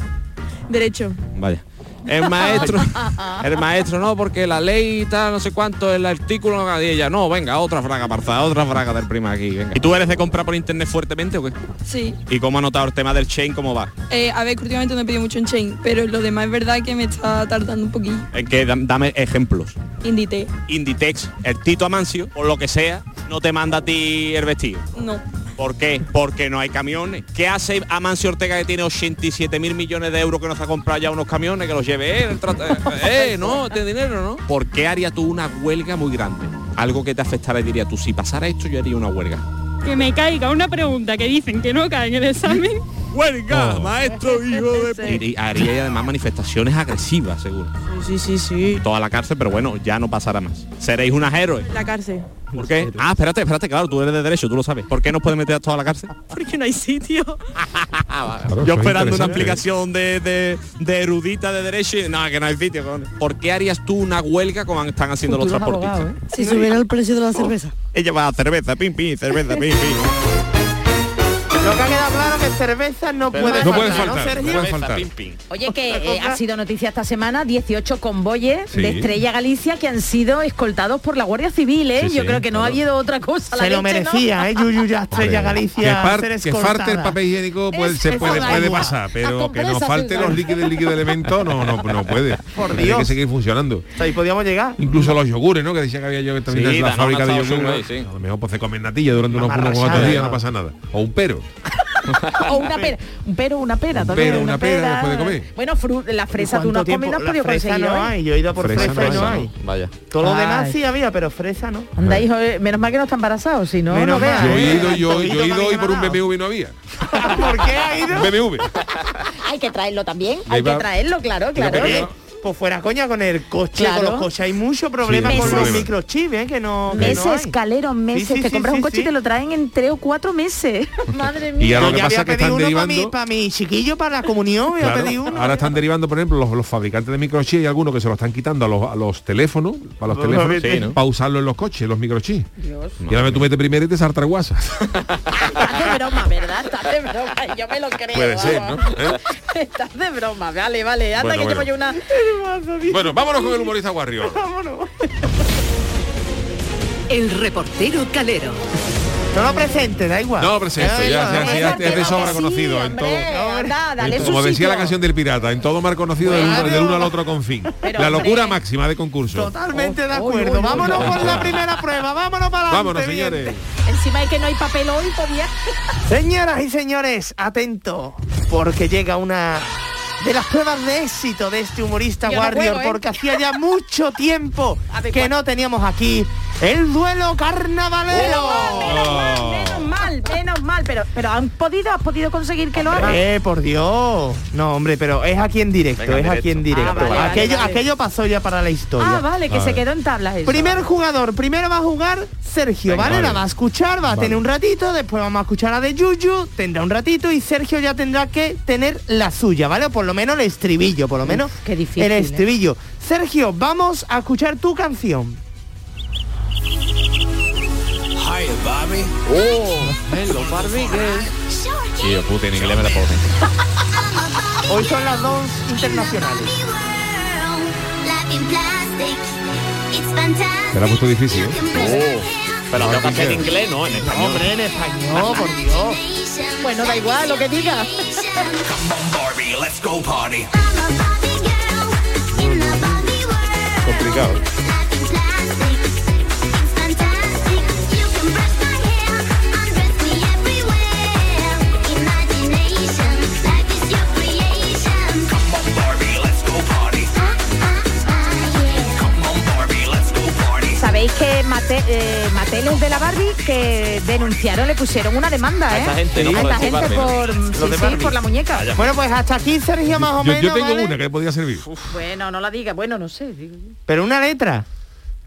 Derecho. Vaya. El maestro, el maestro no, porque la ley y tal, no sé cuánto, el artículo no, y ella, no, venga, otra fraga parza, otra fraga del prima aquí, venga. ¿Y tú eres de comprar por internet fuertemente o qué? Sí. ¿Y cómo ha notado el tema del chain, cómo va? Eh, a ver, últimamente no he pedido mucho en chain, pero lo demás es verdad que me está tardando un poquillo. En que dam- dame ejemplos. Indite. Inditex, el Tito Amancio, por lo que sea, no te manda a ti el vestido. No. ¿Por qué? Porque no hay camiones. ¿Qué hace Amancio Ortega que tiene 87 mil millones de euros que nos ha comprado ya unos camiones que los lleve él? el trata- eh, no, este dinero, ¿no? ¿Por qué haría tú una huelga muy grande? Algo que te afectara y diría tú, si pasara esto yo haría una huelga. Que me caiga una pregunta que dicen que no cae en el examen. ¡Huelga, maestro, hijo de... Y, y haría además manifestaciones agresivas, seguro. Sí, sí, sí. Toda la cárcel, pero bueno, ya no pasará más. Seréis unas héroes. La cárcel. ¿Por qué? Ah, espérate, espérate, claro, tú eres de derecho, tú lo sabes. ¿Por qué nos pueden meter a toda la cárcel? Porque no hay sitio. Yo eso es esperando una explicación de, de, de erudita de derecho y nada, que no hay sitio. cojones. ¿Por qué harías tú una huelga como están haciendo los transportistas? abogados, Si subiera el precio de la cerveza. Ella va a cerveza, pim, pim, cerveza, pim, pim. Lo que ha quedado claro que cerveza no puede no faltar, puede faltar, Sergio? no puede faltar. Oye, que eh, ha sido noticia esta semana 18 convoyes Sí. de Estrella Galicia que han sido escoltados por la Guardia Civil, ¿eh? Sí, Yo sí, creo que no ha habido otra cosa. la Se lo leche, ¿no? merecía, ¿eh? Yuyu ya Estrella Galicia que, par- ser que falte el papel higiénico pues, Es- se puede, puede pasar, pero que nos falte los líquidos, el líquido de elemento no, no, no puede. Por Tiene Dios. que seguir funcionando. Ahí podíamos llegar. Incluso los yogures, ¿no? Que decía que había yo también la fábrica de yogures. A lo mejor pues se comen natilla durante unos, cuantos días, no pasa nada. O un pero. o una pera, un pero, una pera Un también. pero, una pera, ¿no puede comer? Bueno, fru- la fresa tú no ¿Cuánto has comido, no has podido fresa conseguir no hay, yo he ido por fresa, Fresa y no hay. Vaya. Todo lo demás sí había, pero fresa no. Anda, hijo, eh, menos mal que no está embarazado, si no, no veas. Yo he ¿eh? ido, yo, yo he ido hoy por un. BMW y no había. ¿Por qué ha ido? Un BMW. Hay que traerlo también, hay que traerlo, claro, claro. Pues fuera coña con el coche, Claro. con los coches. Hay mucho problema Sí, con meses. los microchips, ¿eh? Que no, que no Meses, hay. caleros, meses. Sí, sí, te sí, compras un coche sí. y te lo traen en tres o cuatro meses. Madre mía. Y ahora lo que Ya pasa que pedido están uno para mi, derivando... para mi chiquillo, para la comunión, voy a Claro, pedir uno. ahora están derivando, por ejemplo, los, los fabricantes de microchips, hay algunos que se lo están quitando a los, a los teléfonos, para los teléfonos, Sí, ¿no? para usarlo en los coches, los microchips. Y ahora tú metes primero y te salta el WhatsApp. Estás de broma, ¿verdad? Estás de broma. Yo me lo creo. Puede ser, ¿no? ¿Eh? Estás de broma. Vale, vale. Anda Bueno, que bueno. llevo yo una... Bueno, vámonos con el humorista Warrior. El reportero calero. No lo presente, da igual. No lo presento, ya, ya, ya, ya es de sobra Sí, conocido. En todo, Anda, dale en- su como decía sitio. la canción del pirata, en todo mar conocido del, uno- del uno al otro con fin. Pero, la locura hombre. máxima de concurso. Totalmente de acuerdo. vámonos con la primera prueba, vámonos para adelante. Vámonos, bien. señores. Encima es que no hay papel hoy, podía... Señoras y señores, atento, porque llega una de las pruebas de éxito de este humorista Yo no Warrior, juego, ¿eh? porque hacía ya mucho tiempo que no teníamos aquí el duelo carnavalero. Oh. Menos mal, menos mal. Pero, pero han podido, has podido conseguir que lo haga. Eh, por Dios. No, hombre, pero es aquí en directo, Venga, es aquí en directo. Ah, vale, vale, aquello, vale. aquello pasó ya para la historia. Ah, vale, que se quedó en tablas eso. Primer jugador, primero va a jugar Sergio, Venga, ¿vale? vale. La va a escuchar, va a tener un ratito, después vamos a escuchar a de Yuyu, tendrá un ratito y Sergio ya tendrá que tener la suya, ¿vale? Por lo menos el estribillo, por lo menos qué difícil, el ¿eh? estribillo. Sergio, vamos a escuchar tu canción. Hello, Barbie Sí, yo puta, en inglés me la puedo Hoy son las dos internacionales. Te la ha puesto difícil, ¿eh? Oh, pero que hacer en inglés, no, en español. Hombre, en español, por Dios. Bueno, da igual lo que diga. Complicado. Sabéis que Mate, eh, Mattel es de la Barbie que denunciaron, le pusieron una demanda, A ¿eh? esta gente, no a esta gente por, sí, sí, la muñeca. Bueno, pues hasta aquí Sergio más o Yo, menos. yo tengo ¿vale? una que podría servir. Bueno, no la diga, bueno, no sé. digo. Pero una letra.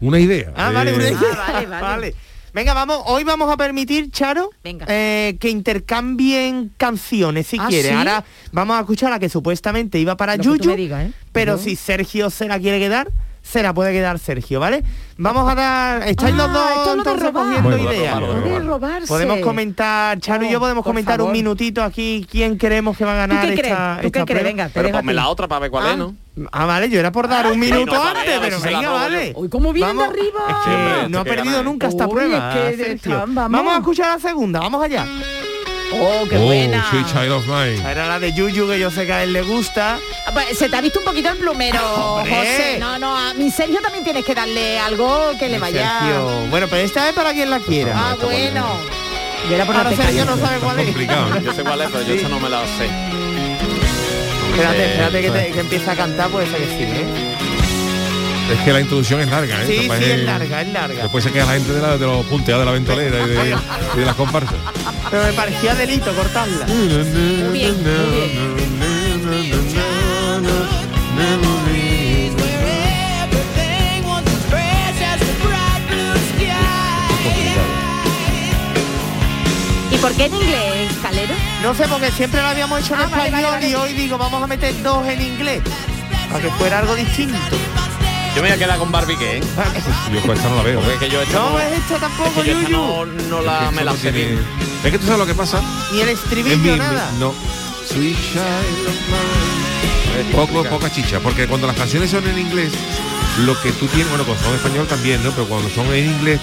Una idea. Ah, Eh, vale, una idea. Ah, vale, vale. Venga, vamos, hoy vamos a permitir, Charo, Venga. eh, que intercambien canciones si ¿Ah, quiere. sí? Ahora vamos a escuchar la que supuestamente iba para Lo que tú Yuyu, digas, ¿eh? pero si Sergio se la quiere quedar, se la puede quedar Sergio, ¿vale? Vamos a dar... ¿Estáis los Ah, dos esto es lo de entonces robar. cogiendo ideas? robar. Podemos comentar, Charo y yo Oh, podemos comentar un favor. minutito aquí quién creemos que va a ¿Tú ganar qué crees? esta, ¿Tú esta qué prueba. Venga, te Pero ponme la otra para ver cuál Ah. es, ¿no? Ah, vale, yo era por dar un sí, minuto no, antes, pero si venga, vale. Uy, cómo vienen de arriba. Es que Hombre, no ha perdido ¿eh? nunca esta Uy, prueba, es que Sergio. están- vamos. Vamos a escuchar la segunda, vamos allá. Oh, qué Oh, buena. Sweet Child of Mine. Era la de Yuyu, que yo sé que a él le gusta. Ah, pues, Se te ha visto un poquito el plumero, Hombre. José. No, no, a mi Sergio también tienes que darle algo que le vaya. Sergio. Bueno, pero esta es para quien la quiera. Ah, bueno. Yo era por Ahora Sergio no sabe cuál es. Complicado. Yo sé cuál es, pero yo esa no me la sé. Espérate, Eh, espérate que, te- que empiece a cantar, puede ser que sí, ¿eh? Es que la introducción es larga, ¿eh? Sí, Capaz sí, es es- larga, es larga. Después se queda la gente de, la- de los punteados de la ventolera y de, y de las comparsas. Pero me parecía delito cortarla. Muy bien, muy bien. ¿Y por qué en inglés, Calero? No sé, porque siempre lo habíamos hecho en Ah, español vale, vale. y hoy digo, vamos a meter dos en inglés. Para que fuera algo distinto. Yo me voy a quedar con Barbie. ¿eh? Yo con esta no la veo. ¿eh? es que yo esta No, no, es esta es tampoco, que yo esta no, no la, Es que me la sé tiene- bien. Es que tú sabes lo que pasa. Ni el Es estribillo, mi- mi- nada. no. Sweet Child. Poco, poca chicha, porque cuando las canciones son en inglés, lo que tú tienes, bueno, cuando son en español también, ¿no? Pero cuando son en inglés,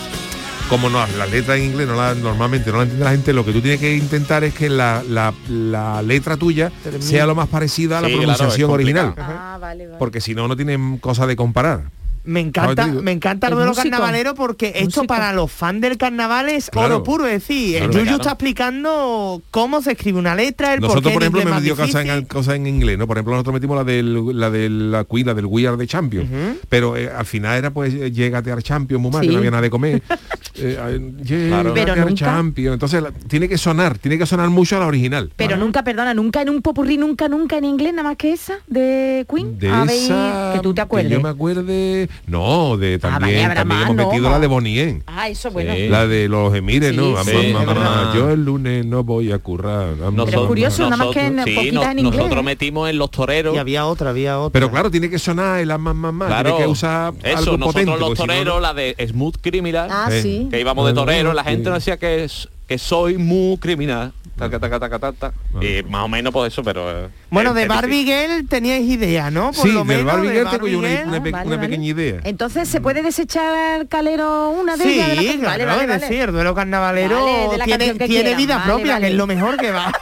como no, las letras en inglés no la, normalmente no la entiende la gente, lo que tú tienes que intentar es que la, la- la letra tuya sea lo más parecida a la Sí, claro, es pronunciación original. Ah, vale, vale. Porque si no, no tienen cosa de comparar. Me encanta, No, me encanta el El duelo carnavalero porque esto para los fans del carnaval es Claro. oro puro, es decir, el Claro. Yuyu Claro. está explicando cómo se escribe una letra, el por Nosotros, qué por ejemplo, me dio cosas en, cosas en inglés, ¿no? Por ejemplo, nosotros metimos la del, la de la Queen, la del We Are the Champion. Pero eh, al final era pues eh, llégate al Champion, muy mal, que Sí. no había nada de comer. eh, yeah, Claro. Pero Rocker nunca- Champion. Entonces la- tiene que sonar, tiene que sonar mucho a la original. Pero nunca, perdona, nunca en un popurrí, nunca, nunca en inglés, nada más que esa de Queen. De Habéis- esa que tú te que acuerdes. yo me acuerde. No, de vale, también, más, hemos ¿no? metido la de Bonnie Ah, eso bueno. La de los emires, ¿no? Sí, Mamá, mamá, yo el lunes no voy a currar. mamá, Pero es curioso, nada más que en sí, poquitas no- en inglés. nosotros metimos en los toreros. Y había otra, había otra. Pero claro, tiene que sonar el más más más. Claro, Tiene que usar eso, algo nosotros potente. los si no, toreros, no- la de Smooth Criminal, Ah, que íbamos de torero, la gente nos decía que, es- que soy muy criminal. Taca, taca, taca, taca. Y más o menos pues eso, pero... eh, Bueno, de Barbie. Girl teníais idea, ¿no? Por Sí, lo del menos, Barbie de Girl tengo yo una, Girl. una pe- vale, una vale. pequeña idea. Entonces, ¿se puede desechar calero una de Sí, ellas? de la- claro, vale, vale, es vale. decir, el duelo carnavalero de tiene, vida vale, propia, vale. que es lo mejor que va.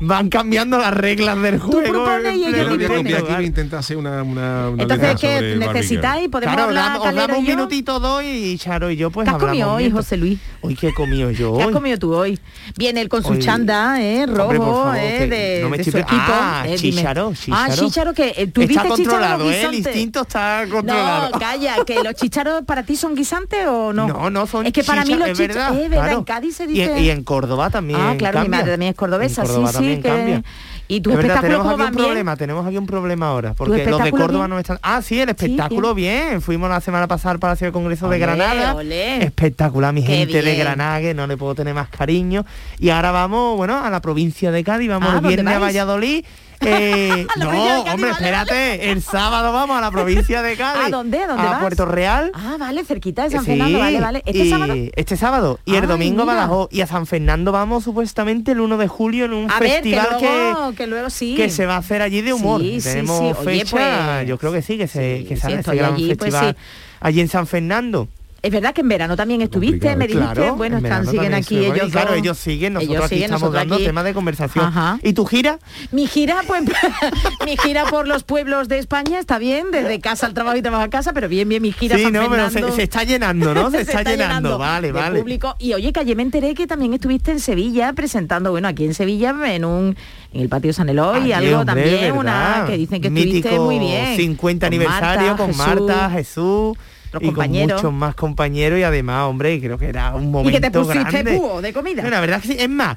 Van cambiando las reglas del juego. propones y ellos aquí intentar hacer una, una, una Entonces, ¿qué necesitáis? ¿Podemos Claro, hablar os damos un yo? minutito dos y Charo y yo pues ¿Qué has comido hoy, mientras. José Luis? Hoy qué he comido yo ¿Qué has comido tú hoy? Viene él con su chanda, ¿eh? Rojo, Hombre, por favor, ¿eh? De, no me de su pre- equipo. Ah, eh, dime. chícharo, Ah, chícharo. chícharo, que eh, tú Está controlado, los ¿eh? El instinto está controlado. No, calla, que los chicharos para ti son guisantes o no. No, no son Es que para mí los es chicharos, verdad, es verdad, en Cádiz se Y, dice... y en Córdoba también Ah, claro, mi madre también es cordobesa, sí, sí, también que... cambia. Y tus Es verdad, espectáculos tenemos aquí un bien. problema, tenemos aquí un problema ahora, porque los de Córdoba bien? no están. Ah, sí, el espectáculo bien. Fuimos la semana pasada al Palacio de Congreso de Granada. olé. Espectacular, mi Qué gente de. Granada, que no le puedo tener más cariño. Y ahora vamos, bueno, a la provincia de Cádiz, vamos Ah, el ¿dónde viernes a vais? Eh, no, hombre, espérate, el sábado vamos a la provincia de Cádiz. ¿A dónde? ¿A dónde A vas? Puerto Real. Ah, vale, cerquita de San Sí, Fernando, vale, vale. ¿Este y sábado? Este sábado. Y el Ay, domingo mira. Badajoz. Y a San Fernando vamos supuestamente el 1 de julio en un A ver, que festival luego, que luego sí. que se va a hacer allí de humor. Sí, Tenemos sí. Oye, fecha, pues, yo creo que sí, que se que sale ese gran allí, pues festival allí en San Fernando. Es verdad que en verano también estuviste, me dijiste, Claro, bueno, en están, siguen aquí ellos claro, ellos siguen, nosotros Ellos aquí siguen, estamos nosotros dando aquí. tema de conversación. Ajá. ¿Y tu gira? Mi gira, pues, mi gira por los pueblos de España está bien, desde casa al trabajo y trabajo a casa, pero bien, bien, mi gira Sí, San no, pero se, está llenando, ¿no? Se, está, llenando. Vale, vale. público. Y oye, que ayer me enteré que también estuviste en Sevilla presentando, bueno, aquí en Sevilla, en un en el patio San Eloy, Allí, algo hombre, también, una que dicen que Mítico estuviste muy bien. 50 Con aniversario Marta, con Jesús. Marta, Jesús. Otros y compañeros. con muchos más compañeros y además, hombre, creo que era un momento Y que te pusiste grande. búho de comida. No, La verdad que sí. Es más,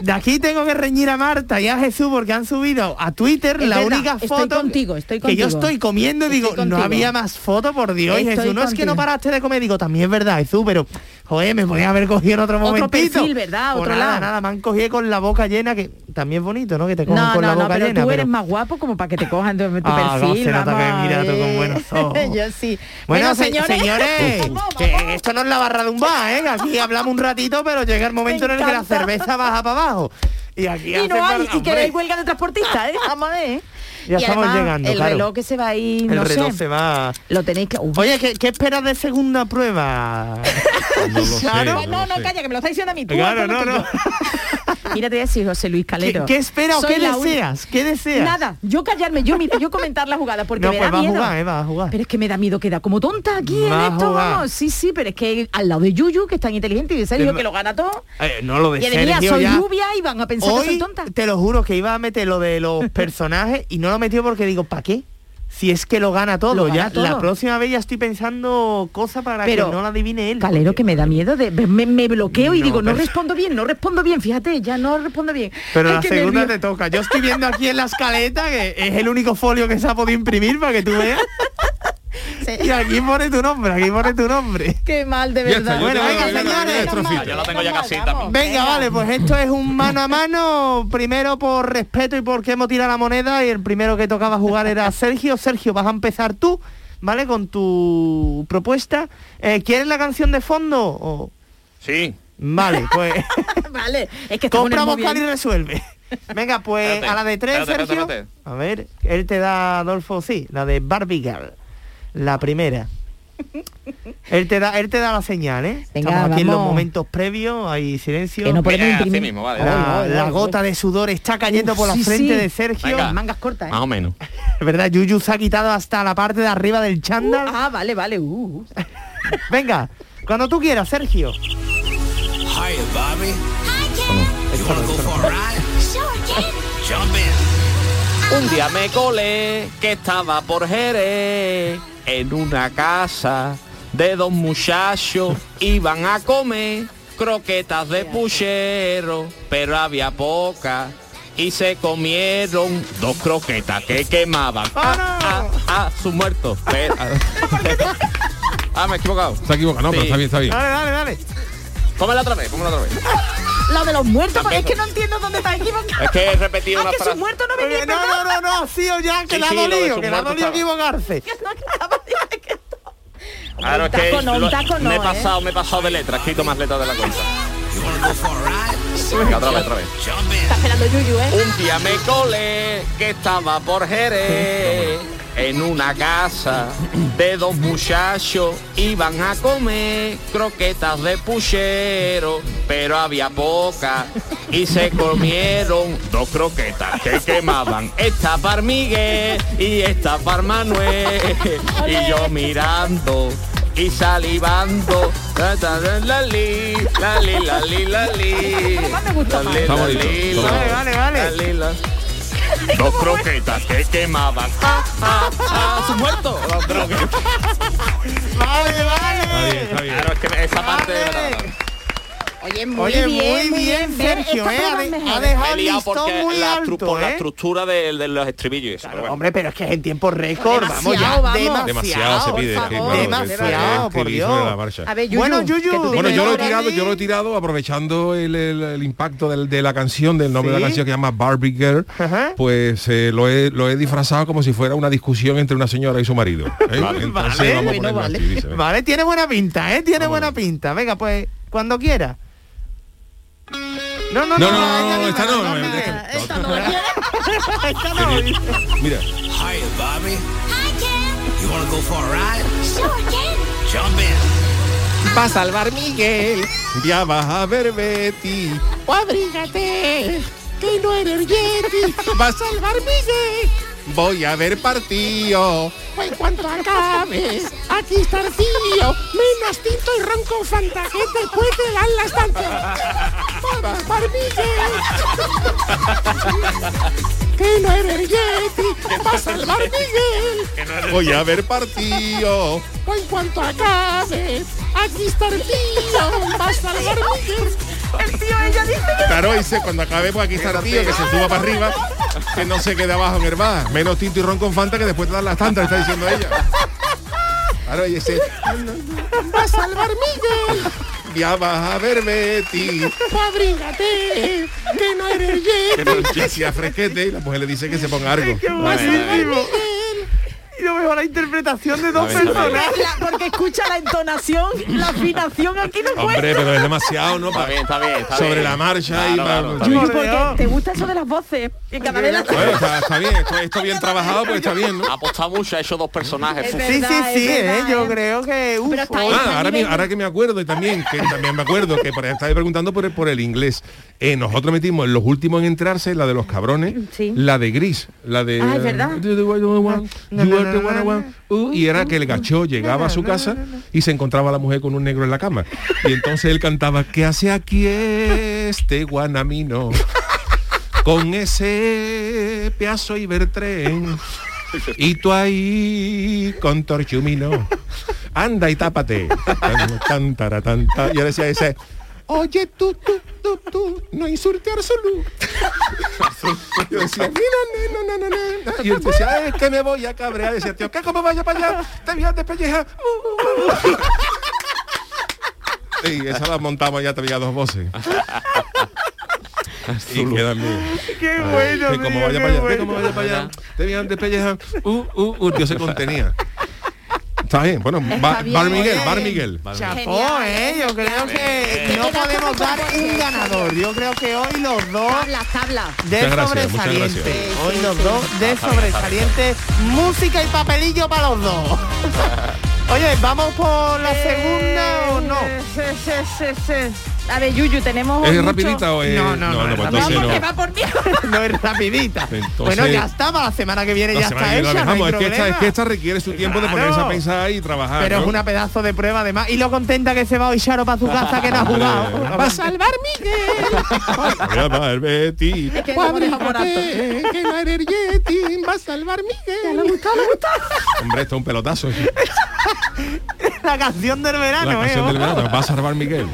de aquí tengo que reñir a Marta y a Jesús porque han subido a Twitter Es la verdad, única estoy foto contigo, estoy que yo contigo. estoy comiendo y digo, Estoy no contigo. había más fotos, por Dios. Estoy Jesús, no es que contigo. no paraste de comer. Digo, también es verdad, Jesús, pero, joder, me podía haber cogido en otro Otro momentito. perfil, ¿verdad? Otro nada, lado. nada, me han cogido con la boca llena, que también es bonito, ¿no? Que te cojan No, con no, la no, boca pero llena. tú pero- eres más guapo como para que te cojan tu, tu Ah, perfil. mira tú con eh. buenos ojos. Yo sí. Bueno, se- señores, señores, que esto no es la barra de un bar, ¿eh? Aquí hablamos un ratito, pero llega el momento en el que la cerveza baja para abajo. Y aquí y no hay, y que hay huelga de transportistas, ¿eh? Vamos a ver. Ya y estamos además, llegando, el claro. reloj que se va a ir, El no reloj sé. se va. Lo tenéis que... Uf. Oye, ¿qué, qué esperas de segunda prueba? No lo sé, Claro. no no, no, calla, que me lo está diciendo a mí. Tú Claro, no, no. Mira, te voy a decir, José Luis ¿Qué, Calero. qué esperas o Soy qué deseas? ¿Qué deseas? Nada, yo callarme, yo yo comentar la jugada porque No, me pues da va a miedo. jugar, eh, va a jugar. Pero es que me da miedo queda como tonta aquí Va en esto, vamos. Sí, sí, pero es que al lado de Yuyu, que es tan inteligente, y de Sergio, Del- que lo gana todo. Eh, no lo de y de Sergio soy ya. rubia y van a pensar que soy tonta. te lo juro que iba a meter lo de los personajes y no lo metió porque digo, ¿para qué? Si es que lo gana todo, Lo gana ya todo. la próxima vez ya estoy pensando cosas para Pero, que no la adivine él. Calero que me da miedo de me, me bloqueo y digo no respondo bien no respondo bien fíjate ya no respondo bien Pero Ay, la segunda nervio. te toca. Yo estoy viendo aquí en la escaleta que es el único folio que se ha podido imprimir para que tú veas. Y aquí pone tu nombre, aquí pone tu nombre. qué mal de verdad Bueno, venga, señores. Yo lo tengo ya casi también. Venga, vale, pues esto es un mano a mano. Primero por respeto y porque hemos tirado la moneda y el primero que tocaba jugar era Sergio. Sergio, vas a empezar tú, ¿vale? Con tu propuesta. Eh, ¿Quieres la canción de fondo? O- Sí. Vale, pues vale es que compra, buscar y resuelve. Venga, pues Espérate, a la de tres, espérate, Sergio. espérate, A ver, él te da, Adolfo, sí, la de Barbie Girl. La primera. Él te da, él te da la señal, ¿eh? Venga, Estamos aquí en los momentos previos, hay silencio. que no podemos Mira, así imprimir mismo, vale. La, gota de sudor está cayendo Uf, por la sí, frente sí. de Sergio. Venga. mangas cortas ¿eh? Más o menos. Es verdad, Yuyu se ha quitado hasta la parte de arriba del Uh, chándal. ah vale vale uh. Venga, cuando tú quieras, Sergio. Hiya, Bobby. You wanna go for a ride? Jump in. Un día me colé que estaba por Jerez en una casa de dos muchachos iban a comer croquetas de puchero, pero había pocas y se comieron dos croquetas que quemaban. Ah, ah, ah, su muerto. Pero- ah, me he equivocado. Se ha equivocado, no, pero está bien, está bien. Dale, dale, dale. Cómela otra vez, cómela otra vez. La de los muertos, es que no entiendo dónde está equivocado. Es que he repetido Ah, una que frase. no No, no, no, no, sí o ya, que Sí, le ha sí, dolido, que le ha dolido equivocarse. Claro, es que no, lo- no, me he ¿eh? pasado, me he pasado de letra, he escrito más letras de la cuenta. Venga, otra vez, otra vez. Está esperando Yuyu, ¿eh? Un día me colé que estaba por Jerez en una casa de dos muchachos iban a comer croquetas de puchero, pero había pocas y se comieron dos croquetas que quemaban. Esta para Miguel y esta para Manuel y yo mirando. Y salivando, la la li, la li la li la Vale, vale, vale. Dos croquetas que quemaban. Ah, ah, ah, su muerto. Dos croquetas. Vale, vale. Está bien, está bien. Claro, es que esa parte de verdad. Oye, muy Oye, bien, muy bien, Ver, Sergio, ¿eh? Ha, de- dejado el porque muy la, alto, por la ¿eh? estructura de, de los estribillos. bueno. Hombre, pero es que es en tiempo récord, vamos ya, Demasiado, vamos. demasiado. Demasiado se pide. por favor. Demasiado, por Dios. A ver, Yuyu, Bueno, Yuyu, yo lo he tirado, yo lo he tirado aprovechando el, el- el impacto del- de la canción, del nombre de la canción que se llama Barbie Girl, Ajá. pues eh, lo, he, lo he disfrazado como si fuera una discusión entre una señora y su marido. ¿eh? Entonces Vale, vamos a bueno, ponerlo vale. dice. Vale, tiene buena pinta, ¿eh? Tiene buena pinta. Venga, pues, cuando quiera. No, no, No, no, no, esta no, no, no, esta- no, Esta no. Mira, Hiya, Bobby. You wanna go for a ride? Jump in. va a salvar Miguel, ya vas a ver Betty, abrígate, que no eres Yeti, va a salvar Miguel, voy a ver partido, en cuanto acabe, aquí está el tío, menos tinto y ronco fanta, que después te dan la estancia, va a salvar Miguel, que no eres Yeti, va a salvar Miguel, voy a ver partido, en cuanto acabe, aquí está el tío, va a salvar Miguel. El tío, ella dice que Claro, dice, cuando acabemos aquí está el tío, que se suba para arriba, que no se quede abajo en el bar. Menos tinto y ron con Fanta que después te dan las tantas, está diciendo ella. Dice, va a salvar Miguel. Ya vas a ver Betty, abrígate, que no eres Yeti. Y así a fresquete y la mujer le dice que se ponga algo. Qué buenísimo. Y lo mejor la interpretación de dos A a la- porque escucha la entonación, la afinación aquí no. Hombre, pero es demasiado, ¿no? Está bien, está bien. Está Sobre bien. la marcha y Claro, claro, está Yuyu, bien. porque te gusta eso de las voces. Que cada vez la Bueno, está, está bien, esto, esto bien trabajado, pues está bien, ¿no? Ha apostado mucho, ha hecho dos personajes. Es Fu- verdad. Sí, sí, sí, verdad, ¿eh? Yo creo que... uf, Pero está ahí, hoy- está Ah, ahora, nivel- mi- ahora que me acuerdo y también que también me acuerdo que por estaba preguntando por el, por el inglés. Eh, nosotros metimos en los últimos en entrarse la de los cabrones, Sí. la de Gris, la de Ah, es verdad. Uh, y era que el gacho llegaba a su casa y se encontraba la mujer con un negro en la cama. Y entonces él cantaba, ¿qué hace aquí este guanamino? Con ese pedazo Ibertren. Y tú ahí con torchumino. Anda y tápate. Tan, tan, tan, ta. Y yo decía ese. Oye, tú, tú, tú, tú, no insulte a Arzulu. Yo decía, mira, no, no, no, no, no. Y él decía, es que me voy a cabrear. Decía, tío, ¿qué como vaya para allá? Te voy a despellejar. Sí, esa la montamos ya, te había dos voces. y quedan bien. Qué bueno, Que como vaya qué para allá, que como vaya para allá, te vean despellejar. Uh, uh, uh, Dios se contenía. Está bien, bueno, Bar, bien, Bar Miguel. Bar Miguel. Chapó, ¿eh? Yo creo que no podemos dar un ganador. Yo creo que hoy los dos Tabla, tabla. de Muchas gracias, gracias. Hoy los dos de sobresaliente. Música y papelillo para los dos. Oye, ¿vamos por la segunda o no? Eh. A ver, Yuyu, tenemos ¿Es mucho- rapidita o es.? No, no, no, pues no, entonces Vamos, no. que va por mí. No es rapidita. Entonces- bueno, ya está, para la semana que viene ya está hecha. no dejamos. es, que esta, problema. es que esta requiere su tiempo de ponerse a pensar y trabajar. Pero ¿no? es una pedazo de prueba además. Y lo contenta que se va hoy Charo para su casa que no ha jugado. Va a salvar Miguel. Voy a dar Betty. Es que no que no eres Yeti. Va a salvar Miguel. Le gusta, le gusta. Hombre, esto es un pelotazo. La canción del verano, La canción ¿eh? del verano, va a salvar Miguel.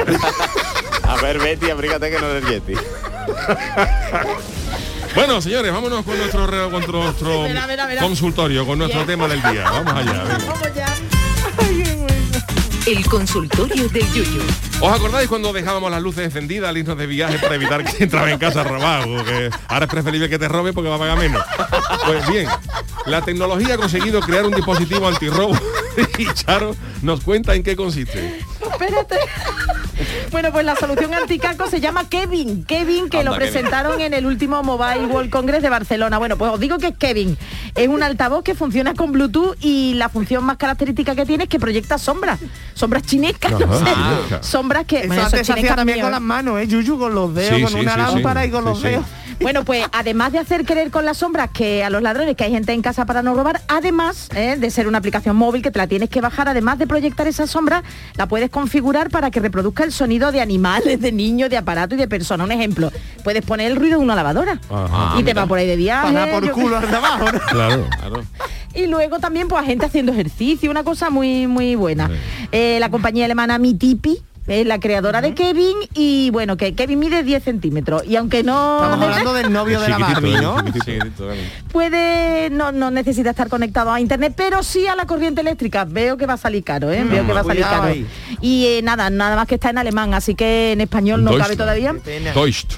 A ver, Betty, abrígate que no eres Yeti. Bueno, señores, vámonos con nuestro, re- con nuestro Verá, verá, verá. consultorio, con nuestro tema del día. Vamos allá. venga. El consultorio del Yuyu. ¿Os acordáis cuando dejábamos las luces encendidas al irnos de viaje para evitar que entraba en casa robado? Que ahora es preferible que te robe porque va a pagar menos. Pues bien, la tecnología ha conseguido crear un dispositivo antirrobo y Charo nos cuenta en qué consiste. Espérate. Bueno, pues la solución anticaco se llama Kevin. Kevin, que Anda, lo Kevin. presentaron en el último Mobile World Congress de Barcelona. Bueno, pues os digo que es Kevin. Es un altavoz que funciona con Bluetooth y la función más característica que tiene es que proyecta sombras. Sombras chinescas, no sé. Sombras que... Eso bueno, antes se hacía chinescas también mío, con ¿eh? las manos, ¿eh? Yuyu con los dedos, Sí, con sí, una sí, lámpara sí. y con los dedos. Bueno, pues además de hacer creer con las sombras que a los ladrones que hay gente en casa para no robar, además ¿eh? de ser una aplicación móvil que te la tienes que bajar, además de proyectar esa sombra, la puedes configurar para que reproduzca el sonido de animales, de niños, de aparatos y de personas. Un ejemplo, puedes poner el ruido de una lavadora Ajá. y te va por ahí de viaje. Para por culo al ¿no? Claro, claro. y luego también pues a gente haciendo ejercicio, una cosa muy muy buena. Eh, la compañía alemana Mitipi es la creadora de Kevin y bueno, que Kevin mide 10 centímetros y aunque no Estamos hablando del novio de la Barbie, ¿no? puede no, no necesita estar conectado a internet pero sí a la corriente eléctrica. Veo que va a salir caro ¿eh? Veo que va a salir caro. ahí. y eh, nada nada más que está en alemán así que en español no cabe todavía.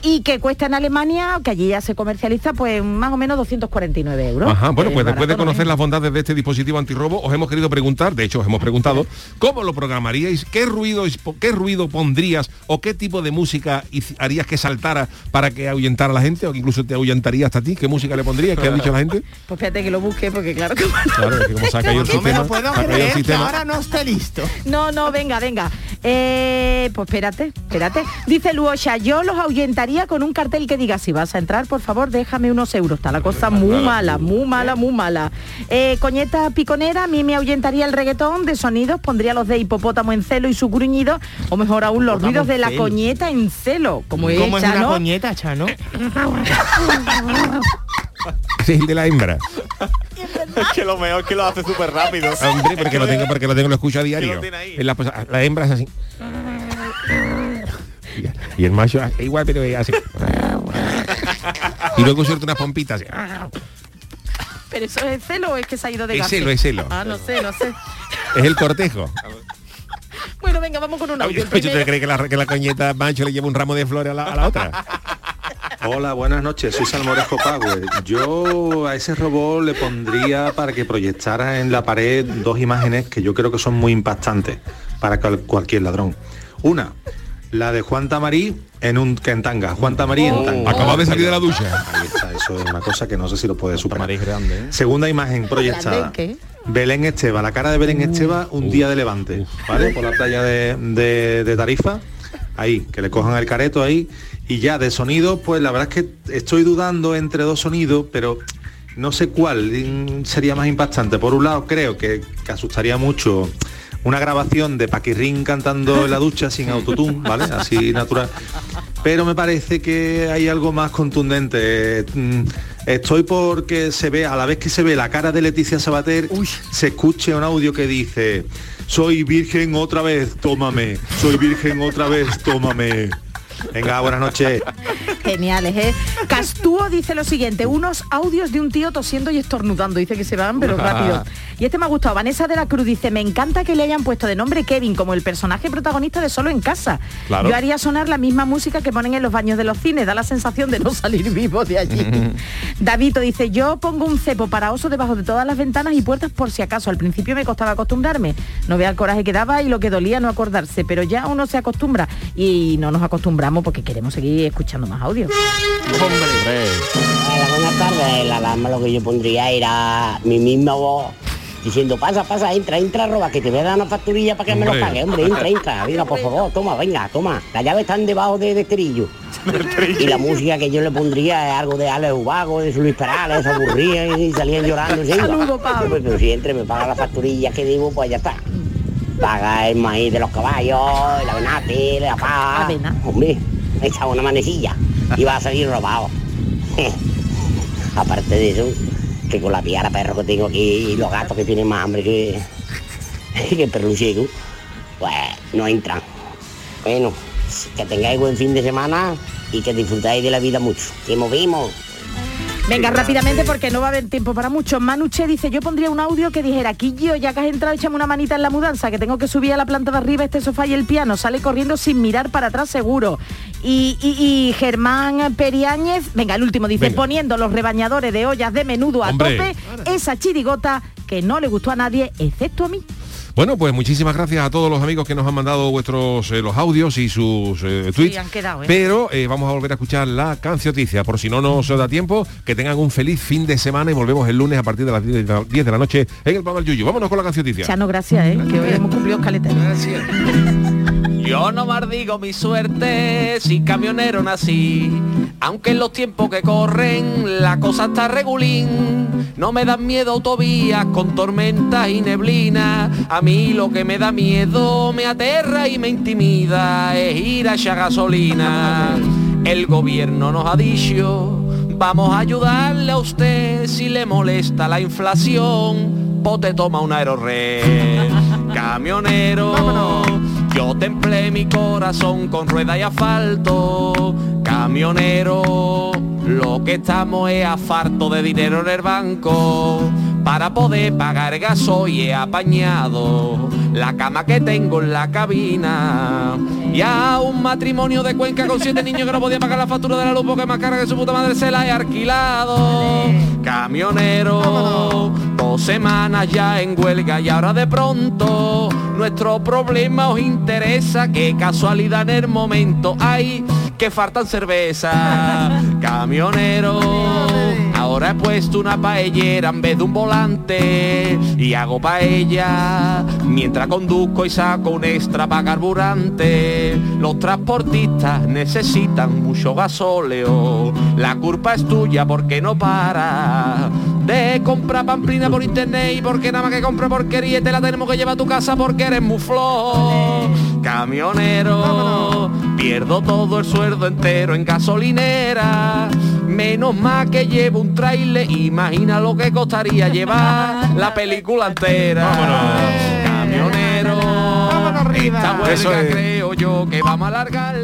Y que cuesta en Alemania que allí ya se comercializa pues más o menos 249 euros. Ajá, bueno, Eh, pues después de conocer las bondades de este dispositivo antirrobo, os hemos querido preguntar, de hecho os hemos preguntado, ¿cómo lo programaríais? ¿Qué ruido, qué ruido pondrías o qué tipo de música harías que saltara para que ahuyentara a la gente o que incluso te ahuyentaría hasta ti? ¿Qué música le pondrías? ¿Qué ha dicho la gente? Pues espérate que lo busque porque claro que Claro, es que como se ha caído el No me puedo el que ahora no esté listo. No, no, venga, venga. Eh, pues espérate, espérate. Dice Luosha, yo los ahuyentaría con un cartel que diga, si vas a entrar, por favor, déjame unos euros. Está la cosa muy mala, muy mala, muy mala. Eh, coñeta piconera, a mí me ahuyentaría el reggaetón de sonidos, pondría los de hipopótamo en celo y su gruñido, o mejor aún, los ruidos de la coñeta en celo, como es, ¿Cómo es Chano. una coñeta, Chano? El de la hembra. Es que lo mejor es que lo hace súper rápido. Hombre, porque lo tengo, porque lo tengo, lo escucho a diario. En la, la hembra es así. Y el macho es igual, pero es así. Y luego suelta unas pompitas. así. Pero eso es celo o es que se ha ido de Es celo, es celo. Ah, no sé, no sé. Es el cortejo. Venga, vamos con un audio. el ¿Tú te crees que la, que la coñeta macho le lleva un ramo de flores a la, a la otra? Hola, buenas noches, soy Salmorejo Power. Yo a ese robot le pondría para que proyectara en la pared dos imágenes que yo creo que son muy impactantes para cual- cualquier ladrón. Una, la de Juan Tamarí en un que en tanga. Juan Tamarí en tanga. Acabado de salir de la ducha. Ahí está, eso es una cosa que no sé si lo puede superar. grande, ¿eh? Segunda imagen proyectada. Belén Esteba, la cara de Belén Esteba un día de levante, ¿vale? Por la playa de, de- de Tarifa, ahí, que le cojan el careto ahí. Y ya de sonido, pues la verdad es que estoy dudando entre dos sonidos, pero no sé cuál sería más impactante. Por un lado, creo que, que asustaría mucho una grabación de Paquirrín cantando en la ducha sin autotune, ¿vale? Así natural. Pero me parece que hay algo más contundente. Mm, Estoy porque se ve, a la vez que se ve la cara de Leticia Sabater, se escuche un audio que dice, soy virgen otra vez, tómame, soy virgen otra vez, tómame. Venga, buenas noches. Geniales, ¿eh? Castúo dice lo siguiente, unos audios de un tío tosiendo y estornudando. Dice que se van, pero rápido. Y este me ha gustado. Vanessa de la Cruz dice, me encanta que le hayan puesto de nombre Kevin como el personaje protagonista de Solo en Casa. Claro. Yo haría sonar la misma música que ponen en los baños de los cines. Da la sensación de no salir vivo de allí. Davito dice, yo pongo un cepo para oso debajo de todas las ventanas y puertas por si acaso. Al principio me costaba acostumbrarme. No vea el coraje que daba y lo que dolía no acordarse. Pero ya uno se acostumbra y no nos acostumbramos porque queremos seguir escuchando más audio. Hola, buenas tardes. La alarma lo que yo pondría era mi misma voz diciendo pasa, pasa, entra, entra, roba, que te voy a dar una facturilla para que me lo pague, hombre, entra, entra, venga, por favor, toma, venga, toma. Las llaves están debajo de, de cerillo. Y la música que yo le pondría es algo de Alex Ubago, de Luis Perales, se aburrían y salían llorando. y se iba. Saludo, Pablo. Pero, pero si entre me paga la facturilla que digo, pues ya está. Paga el maíz de los caballos, el avenate, la paja. Avena. Hombre, me echaba una manecilla y va a salir robado. Aparte de eso, que con la piara perro que tengo aquí y los gatos que tienen más hambre que, que perruciego, pues no entran. Bueno, que tengáis buen fin de semana y que disfrutáis de la vida mucho. Que movimos. Venga, rápidamente porque no va a haber tiempo para mucho. Manuche dice, yo pondría un audio que dijera, Quillo, ya que has entrado, échame una manita en la mudanza, que tengo que subir a la planta de arriba este sofá y el piano. Sale corriendo sin mirar para atrás seguro. Y, y- y Germán Periáñez, venga, el último dice, Venga. poniendo los rebañadores de ollas de menudo a Hombre. tope, esa chirigota que no le gustó a nadie, excepto a mí. Bueno, pues muchísimas gracias a todos los amigos que nos han mandado vuestros eh, los audios y sus eh, tweets. han quedado, ¿eh? Pero vamos a volver a escuchar la cancioticia. Por si no nos da tiempo, que tengan un feliz fin de semana y volvemos el lunes a partir de las 10 de la- 10 de la noche en el del Yuyu. Vámonos con la cancioticia. Chano, gracias, ¿eh? que hoy hemos cumplido escaleta. Yo no maldigo mi suerte si camionero nací. Aunque en los tiempos que corren la cosa está regulín. No me dan miedo autovías con tormentas y neblina. A mí lo que me da miedo, me aterra y me intimida es ir a echar gasolina. El gobierno nos ha dicho, vamos a ayudarle a usted si le molesta la inflación. Pote toma un aerorred. Camionero. Yo templé mi corazón con rueda y asfalto, camionero. Lo que estamos es a farto de dinero en el banco. Para poder pagar gasoil he apañado la cama que tengo en la cabina. Y a un matrimonio de Cuenca con siete niños que no podía pagar la factura de la luz porque más cara que su puta madre se la he alquilado. Camionero, dos semanas ya en huelga y ahora de pronto nuestro problema os interesa. Qué casualidad en el momento hay que faltan cerveza. Camionero, ahora he puesto una paellera en vez de un volante y hago paella mientras conduzco y saco un extra para carburante. Los transportistas necesitan mucho gasóleo. La culpa es tuya porque no para de comprar pamplina por internet y porque nada más que compra porquería te la tenemos que llevar a tu casa porque eres muy flojo. Camionero, pierdo todo el sueldo entero en gasolinera. Menos mal que llevo un trailer, imagina lo que costaría llevar la película entera. Camionero, esta Eso huelga es. creo yo que vamos a alargarla.